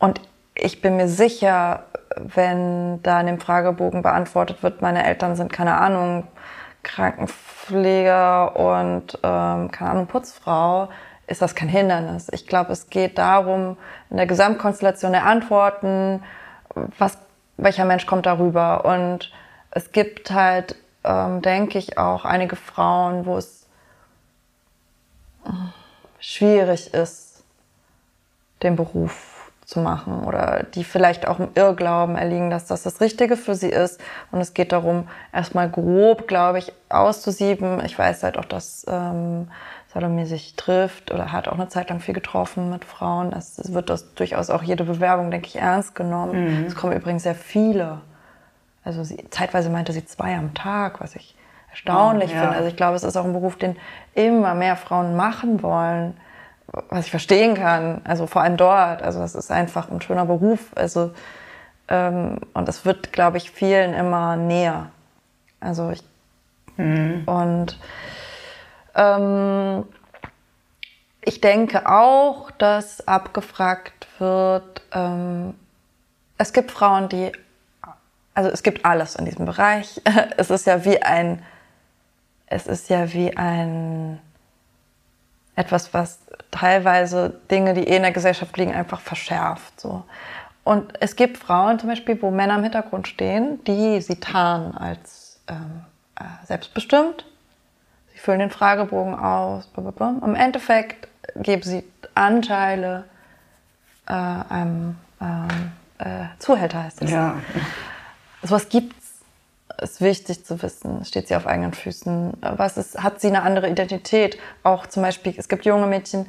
und ich bin mir sicher, wenn da in dem Fragebogen beantwortet wird, meine Eltern sind keine Ahnung, Krankenpfleger und ähm, keine Ahnung, Putzfrau, ist das kein Hindernis. Ich glaube, es geht darum, in der Gesamtkonstellation der Antworten, was, welcher Mensch kommt darüber. Und es gibt halt, ähm, denke ich, auch einige Frauen, wo es schwierig ist, den Beruf zu machen oder die vielleicht auch im Irrglauben erliegen, dass das das Richtige für sie ist. Und es geht darum, erstmal grob, glaube ich, auszusieben. Ich weiß halt auch, dass ähm, Salome sich trifft oder hat auch eine Zeit lang viel getroffen mit Frauen. Es, es wird das durchaus auch jede Bewerbung, denke ich, ernst genommen. Mhm. Es kommen übrigens sehr viele. Also sie, zeitweise meinte sie zwei am Tag, was ich erstaunlich Oh, ja. finde. Also ich glaube, es ist auch ein Beruf, den immer mehr Frauen machen wollen, was ich verstehen kann. Also vor allem dort. Also es ist einfach ein schöner Beruf. Also ähm, und es wird, glaube ich, vielen immer näher. Also ich und ähm, ich denke auch, dass abgefragt wird, ähm, es gibt Frauen, die, also es gibt alles in diesem Bereich. Es ist ja wie ein, es ist ja wie ein, etwas, was teilweise Dinge, die eh in der Gesellschaft liegen, einfach verschärft. So. Und es gibt Frauen zum Beispiel, wo Männer im Hintergrund stehen, die sie tarnen als ähm, äh, selbstbestimmt. Sie füllen den Fragebogen aus. blablabla. Im Endeffekt geben sie Anteile äh, einem ähm, äh, Zuhälter, heißt das. Ja. Sowas gibt's. Ist wichtig zu wissen. Steht sie auf eigenen Füßen? Was ist, hat sie eine andere Identität? Auch zum Beispiel, es gibt junge Mädchen.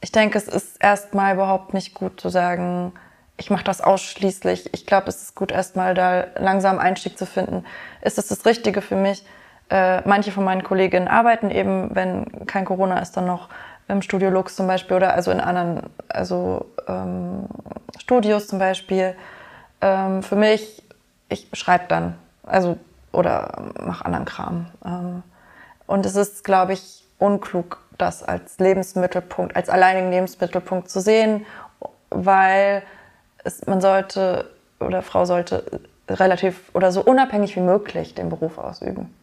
Ich denke, es ist erstmal überhaupt nicht gut zu sagen, ich mache das ausschließlich. Ich glaube, es ist gut, erstmal da langsam Einstieg zu finden. Ist das das Richtige für mich? Äh, manche von meinen Kolleginnen arbeiten eben, wenn kein Corona ist, dann noch im Studio Lux zum Beispiel oder also in anderen also, ähm, Studios zum Beispiel. Ähm, für mich, ich schreibe dann, also oder mache anderen Kram. Ähm, und es ist, glaube ich, unklug, das als Lebensmittelpunkt, als alleinigen Lebensmittelpunkt zu sehen, weil es, man sollte oder Frau sollte relativ oder so unabhängig wie möglich den Beruf ausüben.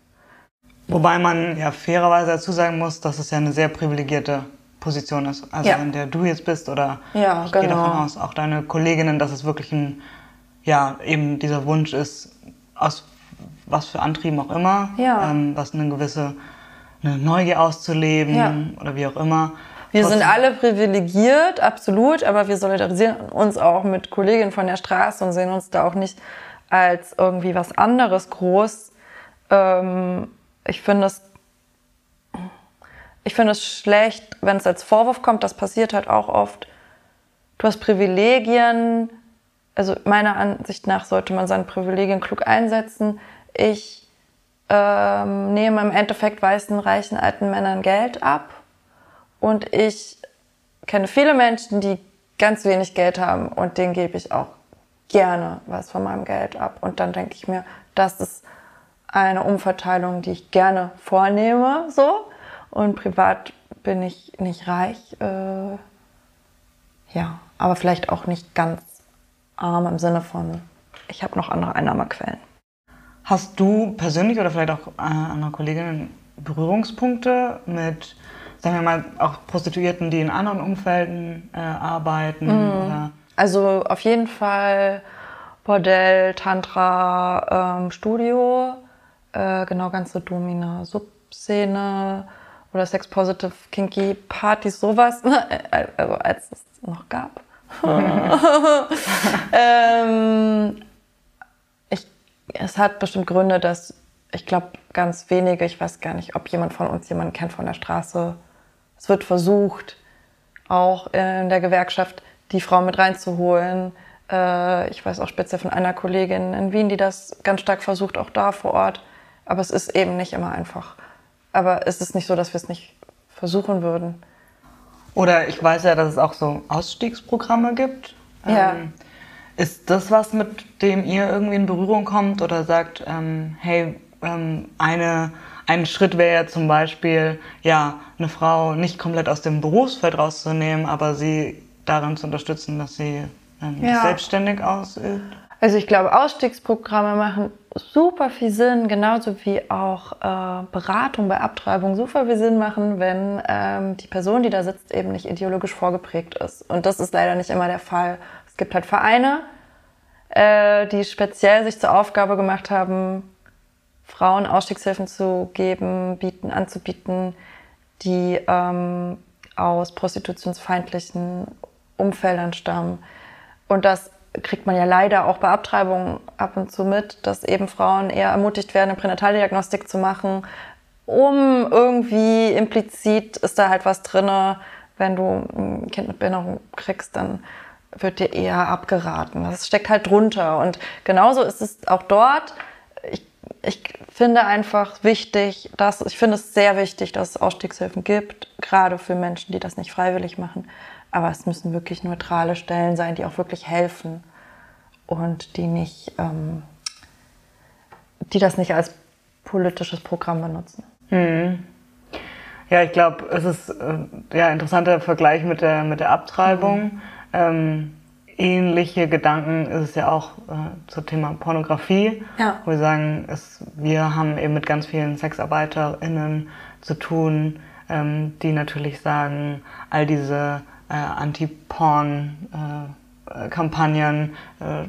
Wobei man ja fairerweise dazu sagen muss, dass es ja eine sehr privilegierte Position ist. Also Ja. in der du jetzt bist oder Ja, ich gehe genau. davon aus, auch deine Kolleginnen, dass es wirklich ein, ja, eben dieser Wunsch ist, aus was für Antrieben auch immer, Ja. ähm, was eine gewisse eine Neugier auszuleben Ja. oder wie auch immer. Wir sind alle privilegiert, absolut, aber wir solidarisieren uns auch mit Kolleginnen von der Straße und sehen uns da auch nicht als irgendwie was anderes groß. Ähm, ich finde es, ich finde es schlecht, wenn es als Vorwurf kommt. Das passiert halt auch oft. Du hast Privilegien. Also meiner Ansicht nach sollte man seine Privilegien klug einsetzen. Ich ähm, nehme im Endeffekt weißen, reichen, alten Männern Geld ab. Und ich kenne viele Menschen, die ganz wenig Geld haben und denen gebe ich auch gerne was von meinem Geld ab. Und dann denke ich mir, das ist eine Umverteilung, die ich gerne vornehme, so. Und privat bin ich nicht reich, äh, ja, aber vielleicht auch nicht ganz arm im Sinne von, ich habe noch andere Einnahmequellen. Hast du persönlich oder vielleicht auch äh, andere Kolleginnen Berührungspunkte mit, sagen wir mal, auch Prostituierten, die in anderen Umfelden äh, arbeiten? Oder? Also auf jeden Fall Bordell, Tantra, ähm, Studio, äh, genau ganze Domina, Subszene oder Sex Positive, Kinky Partys, sowas, also als es noch gab. ähm, ich, es hat bestimmt Gründe, dass ich glaube, ganz wenige, ich weiß gar nicht, ob jemand von uns jemanden kennt von der Straße. Es wird versucht, auch in der Gewerkschaft die Frau mit reinzuholen. Äh, Ich weiß auch speziell von einer Kollegin in Wien, die das ganz stark versucht, auch da vor Ort. Aber es ist eben nicht immer einfach. Aber es ist nicht so, dass wir es nicht versuchen würden. Oder ich weiß ja, dass es auch so Ausstiegsprogramme gibt. Ja. Ähm, ist das was, mit dem ihr irgendwie in Berührung kommt oder sagt, ähm, hey, ähm, eine, ein Schritt wäre ja zum Beispiel, ja, eine Frau nicht komplett aus dem Berufsfeld rauszunehmen, aber sie darin zu unterstützen, dass sie ähm, Ja. selbstständig ausübt? Also ich glaube, Ausstiegsprogramme machen super viel Sinn, genauso wie auch äh, Beratung bei Abtreibung super viel Sinn machen, wenn ähm, die Person, die da sitzt, eben nicht ideologisch vorgeprägt ist. Und das ist leider nicht immer der Fall. Es gibt halt Vereine, äh, die speziell sich zur Aufgabe gemacht haben, Frauen Ausstiegshilfen zu geben, bieten, anzubieten, die ähm, aus prostitutionsfeindlichen Umfeldern stammen. Und das kriegt man ja leider auch bei Abtreibungen ab und zu mit, dass eben Frauen eher ermutigt werden, eine Pränataldiagnostik zu machen, um irgendwie implizit ist da halt was drinne, wenn du ein Kind mit Behinderung kriegst, dann wird dir eher abgeraten. Das steckt halt drunter. Und genauso ist es auch dort. Ich ich finde einfach wichtig, dass ich finde es sehr wichtig, dass es Ausstiegshilfen gibt, gerade für Menschen, die das nicht freiwillig machen. Aber es müssen wirklich neutrale Stellen sein, die auch wirklich helfen und die nicht, ähm, die das nicht als politisches Programm benutzen. Hm. Ja, ich glaube, es ist äh, ja interessanter Vergleich mit der mit der Abtreibung. Mhm. Ähm, ähnliche Gedanken ist es ja auch äh, zum Thema Pornografie, ja. wo wir sagen, es, wir haben eben mit ganz vielen SexarbeiterInnen zu tun, ähm, die natürlich sagen, all diese äh, Anti-Porn-Kampagnen, äh,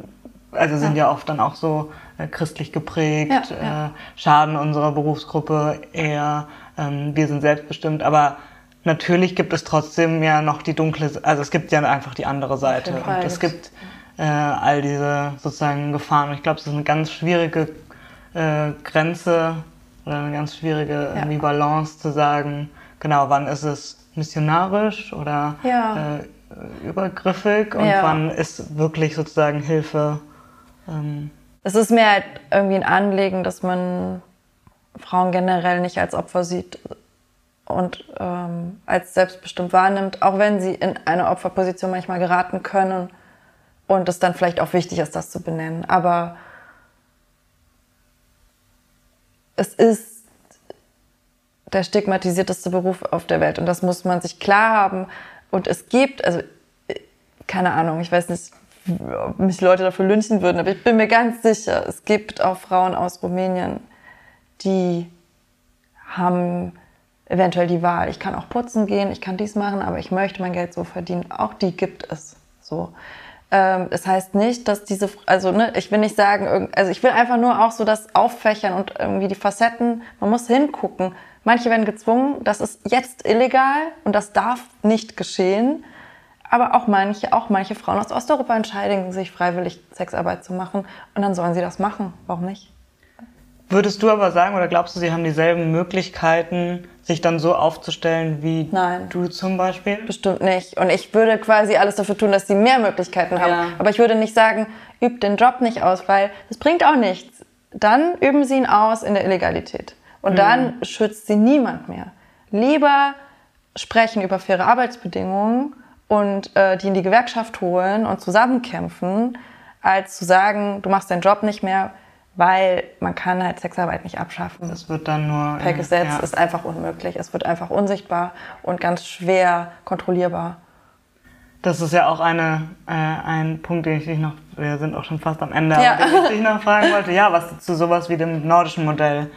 also sind ja. ja. oft dann auch so äh, christlich geprägt, ja, ja. Äh, schaden unserer Berufsgruppe eher, ähm, wir sind selbstbestimmt, aber natürlich gibt es trotzdem ja noch die dunkle, also es gibt ja einfach die andere Seite und es gibt äh, all diese sozusagen Gefahren. Und ich glaube, es ist eine ganz schwierige äh, Grenze oder eine ganz schwierige ja. Balance zu sagen, genau, wann ist es missionarisch oder ja. äh, übergriffig und ja. wann ist wirklich sozusagen Hilfe. Ähm, es ist mir halt irgendwie ein Anliegen, dass man Frauen generell nicht als Opfer sieht, und ähm, als selbstbestimmt wahrnimmt, auch wenn sie in eine Opferposition manchmal geraten können und es dann vielleicht auch wichtig ist, das zu benennen. Aber es ist der stigmatisierteste Beruf auf der Welt und das muss man sich klar haben. Und es gibt, also keine Ahnung, ich weiß nicht, ob mich Leute dafür lynchen würden, aber ich bin mir ganz sicher, es gibt auch Frauen aus Rumänien, die haben eventuell die Wahl. Ich kann auch putzen gehen, ich kann dies machen, aber ich möchte mein Geld so verdienen. Auch die gibt es so. Ähm, es heißt nicht, dass diese, also ne, ich will nicht sagen, also ich will einfach nur auch so das auffächern und irgendwie die Facetten, man muss hingucken. Manche werden gezwungen, das ist jetzt illegal und das darf nicht geschehen. Aber auch manche, auch manche Frauen aus Osteuropa entscheiden sich freiwillig Sexarbeit zu machen und dann sollen sie das machen. Warum nicht? Würdest du aber sagen oder glaubst du, sie haben dieselben Möglichkeiten, sich dann so aufzustellen wie Nein. du zum Beispiel? Bestimmt nicht. Und ich würde quasi alles dafür tun, dass sie mehr Möglichkeiten haben. Ja. Aber ich würde nicht sagen, übt den Job nicht aus, weil das bringt auch nichts. Dann üben sie ihn aus in der Illegalität. Und mhm. dann schützt sie niemand mehr. Lieber sprechen über faire Arbeitsbedingungen und äh, die in die Gewerkschaft holen und zusammenkämpfen, als zu sagen, du machst deinen Job nicht mehr, weil man kann halt Sexarbeit nicht abschaffen. Das wird dann nur per Gesetz ja. ist einfach unmöglich. Es wird einfach unsichtbar und ganz schwer kontrollierbar. Das ist ja auch eine, äh, ein Punkt, den ich dich noch, wir sind auch schon fast am Ende, ja. den ich dich noch fragen wollte. Ja, was zu sowas wie dem nordischen Modell.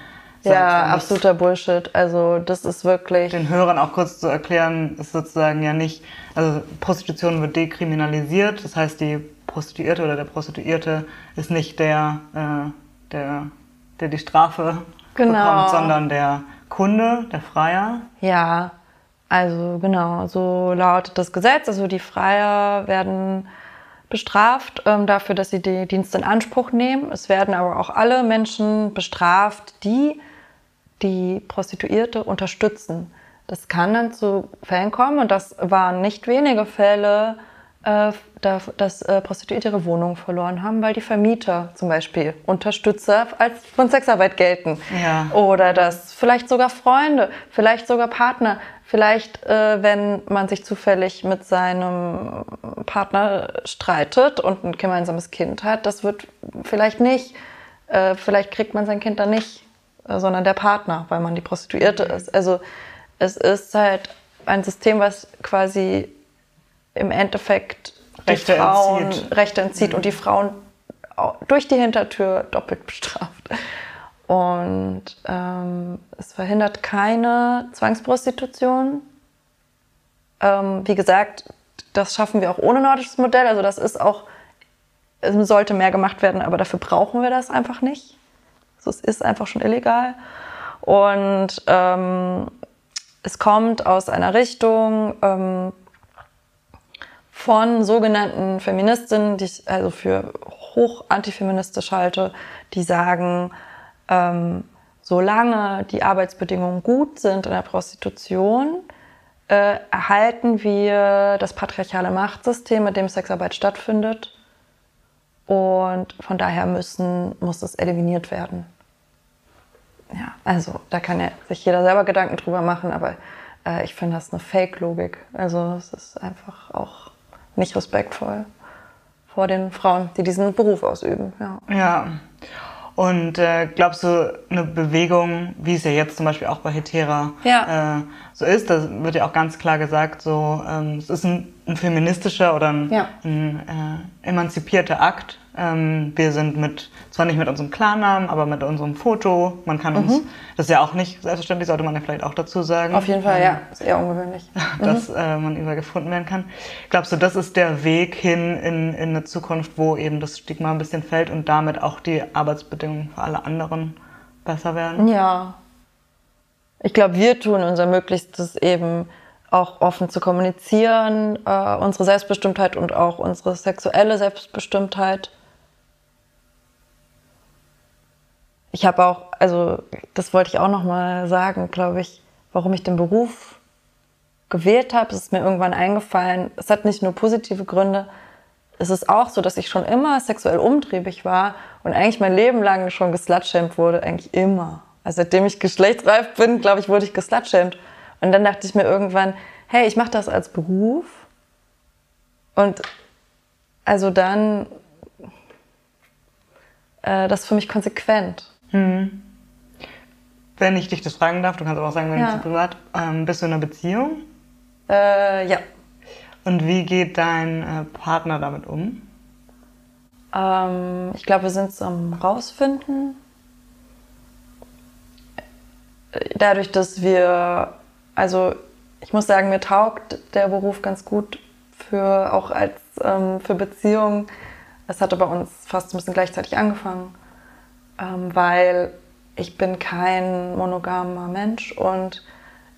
Ja, absoluter Bullshit. Also das ist wirklich... Den Hörern auch kurz zu erklären, ist sozusagen ja nicht, also Prostitution wird dekriminalisiert, das heißt die Prostituierte oder der Prostituierte ist nicht der... Äh, der, der die Strafe genau. bekommt, sondern der Kunde, der Freier. Ja, also genau, so lautet das Gesetz. Also die Freier werden bestraft ähm, dafür, dass sie die Dienste in Anspruch nehmen. Es werden aber auch alle Menschen bestraft, die die Prostituierte unterstützen. Das kann dann zu Fällen kommen und das waren nicht wenige Fälle, äh, dass äh, Prostituierte ihre Wohnung verloren haben, weil die Vermieter zum Beispiel Unterstützer als von Sexarbeit gelten. Ja. Oder dass vielleicht sogar Freunde, vielleicht sogar Partner, vielleicht äh, wenn man sich zufällig mit seinem Partner streitet und ein gemeinsames Kind hat, das wird vielleicht nicht, äh, vielleicht kriegt man sein Kind dann nicht, sondern der Partner, weil man die Prostituierte mhm. ist. Also es ist halt ein System, was quasi im Endeffekt die Rechte Frauen entzieht. Rechte entzieht mhm. und die Frauen durch die Hintertür doppelt bestraft. Und ähm, es verhindert keine Zwangsprostitution. Ähm, wie gesagt, das schaffen wir auch ohne nordisches Modell. Also das ist auch, es sollte mehr gemacht werden, aber dafür brauchen wir das einfach nicht. Es ist einfach schon illegal. Und ähm, es kommt aus einer Richtung, ähm, von sogenannten Feministinnen, die ich also für hoch antifeministisch halte, die sagen, ähm, solange die Arbeitsbedingungen gut sind in der Prostitution, äh, erhalten wir das patriarchale Machtsystem, mit dem Sexarbeit stattfindet. Und von daher müssen, muss es eliminiert werden. Ja, also da kann ja sich jeder selber Gedanken drüber machen, aber äh, ich finde das eine Fake-Logik. Also es ist einfach auch nicht respektvoll vor den Frauen, die diesen Beruf ausüben. Ja. ja. Und äh, glaubst du, eine Bewegung, wie es ja jetzt zum Beispiel auch bei Hetera ja. äh, so ist, da wird ja auch ganz klar gesagt, so ähm, es ist ein, ein feministischer oder ein, ja. ein äh, emanzipierter Akt, ähm, wir sind mit, zwar nicht mit unserem Klarnamen, aber mit unserem Foto. Man kann uns, mhm. das ist ja auch nicht selbstverständlich, sollte man ja vielleicht auch dazu sagen. Auf jeden Fall, ähm, ja, ist eher ungewöhnlich. Dass mhm. äh, man überall gefunden werden kann. Glaubst du, das ist der Weg hin in, in eine Zukunft, wo eben das Stigma ein bisschen fällt und damit auch die Arbeitsbedingungen für alle anderen besser werden? Ja. Ich glaube, wir tun unser Möglichstes eben auch offen zu kommunizieren, äh, unsere Selbstbestimmtheit und auch unsere sexuelle Selbstbestimmtheit ich habe auch, also das wollte ich auch noch mal sagen, glaube ich, warum ich den Beruf gewählt habe. Es ist mir irgendwann eingefallen. Es hat nicht nur positive Gründe. Es ist auch so, dass ich schon immer sexuell umtriebig war und eigentlich mein Leben lang schon geslutshamed wurde, eigentlich immer. Also seitdem ich geschlechtsreif bin, glaube ich, wurde ich geslutshamed. Und dann dachte ich mir irgendwann, hey, ich mache das als Beruf. Und also dann, äh, das ist für mich konsequent. Hm. Wenn ich dich das fragen darf, du kannst aber auch sagen, wenn ja. ich privat, ähm, bist du in einer Beziehung? Äh, ja. Und wie geht dein äh, Partner damit um? Ähm, ich glaube, wir sind am rausfinden. Dadurch, dass wir, also ich muss sagen, mir taugt der Beruf ganz gut für auch als ähm, für Beziehungen. Es hatte bei uns fast ein bisschen gleichzeitig angefangen ähm, weil ich bin kein monogamer Mensch und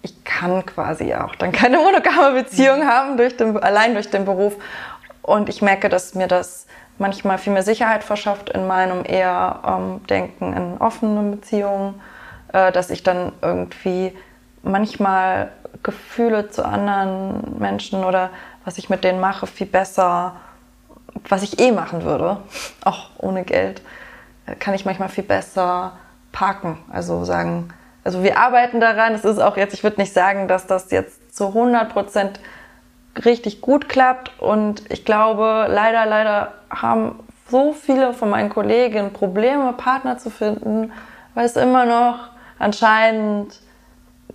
ich kann quasi auch dann keine monogame Beziehung mhm. haben, durch den, allein durch den Beruf. Und ich merke, dass mir das manchmal viel mehr Sicherheit verschafft in meinem eher ähm, Denken in offenen Beziehungen, äh, dass ich dann irgendwie manchmal Gefühle zu anderen Menschen oder was ich mit denen mache, viel besser, was ich eh machen würde, auch ohne Geld, kann ich manchmal viel besser parken. Also sagen, also wir arbeiten daran. Es ist auch jetzt, ich würde nicht sagen, dass das jetzt zu 100 Prozent richtig gut klappt. Und ich glaube, leider, leider haben so viele von meinen Kollegen Probleme, Partner zu finden, weil es immer noch anscheinend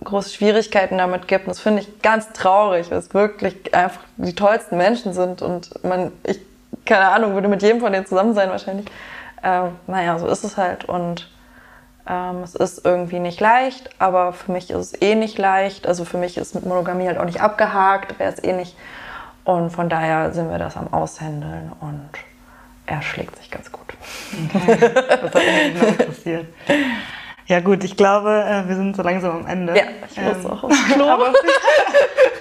große Schwierigkeiten damit gibt. Und das finde ich ganz traurig, weil es wirklich einfach die tollsten Menschen sind. Und man, ich, keine Ahnung, würde mit jedem von denen zusammen sein wahrscheinlich. Äh, naja, so ist es halt und ähm, es ist irgendwie nicht leicht, aber für mich ist es eh nicht leicht. Also für mich ist mit Monogamie halt auch nicht abgehakt, wäre es eh nicht. Und von daher sind wir das am Aushändeln und er schlägt sich ganz gut. Okay. Das hat mich noch interessiert. Ja gut, ich glaube, äh, wir sind so langsam am Ende. Ja, ich muss ähm, auch aufs Klo.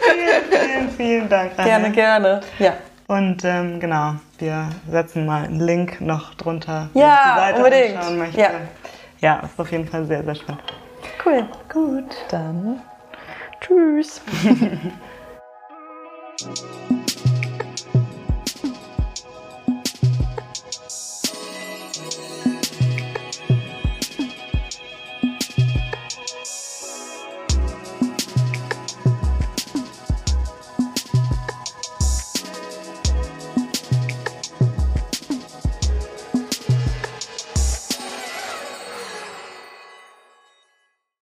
Vielen, vielen, vielen Dank. Anne. Gerne, gerne. Ja. Und ähm, genau, wir setzen mal einen Link noch drunter, ja, wer die Seite unbedingt. anschauen möchte. Ja. ja, ist auf jeden Fall sehr, sehr spannend. Cool. Gut. Dann tschüss.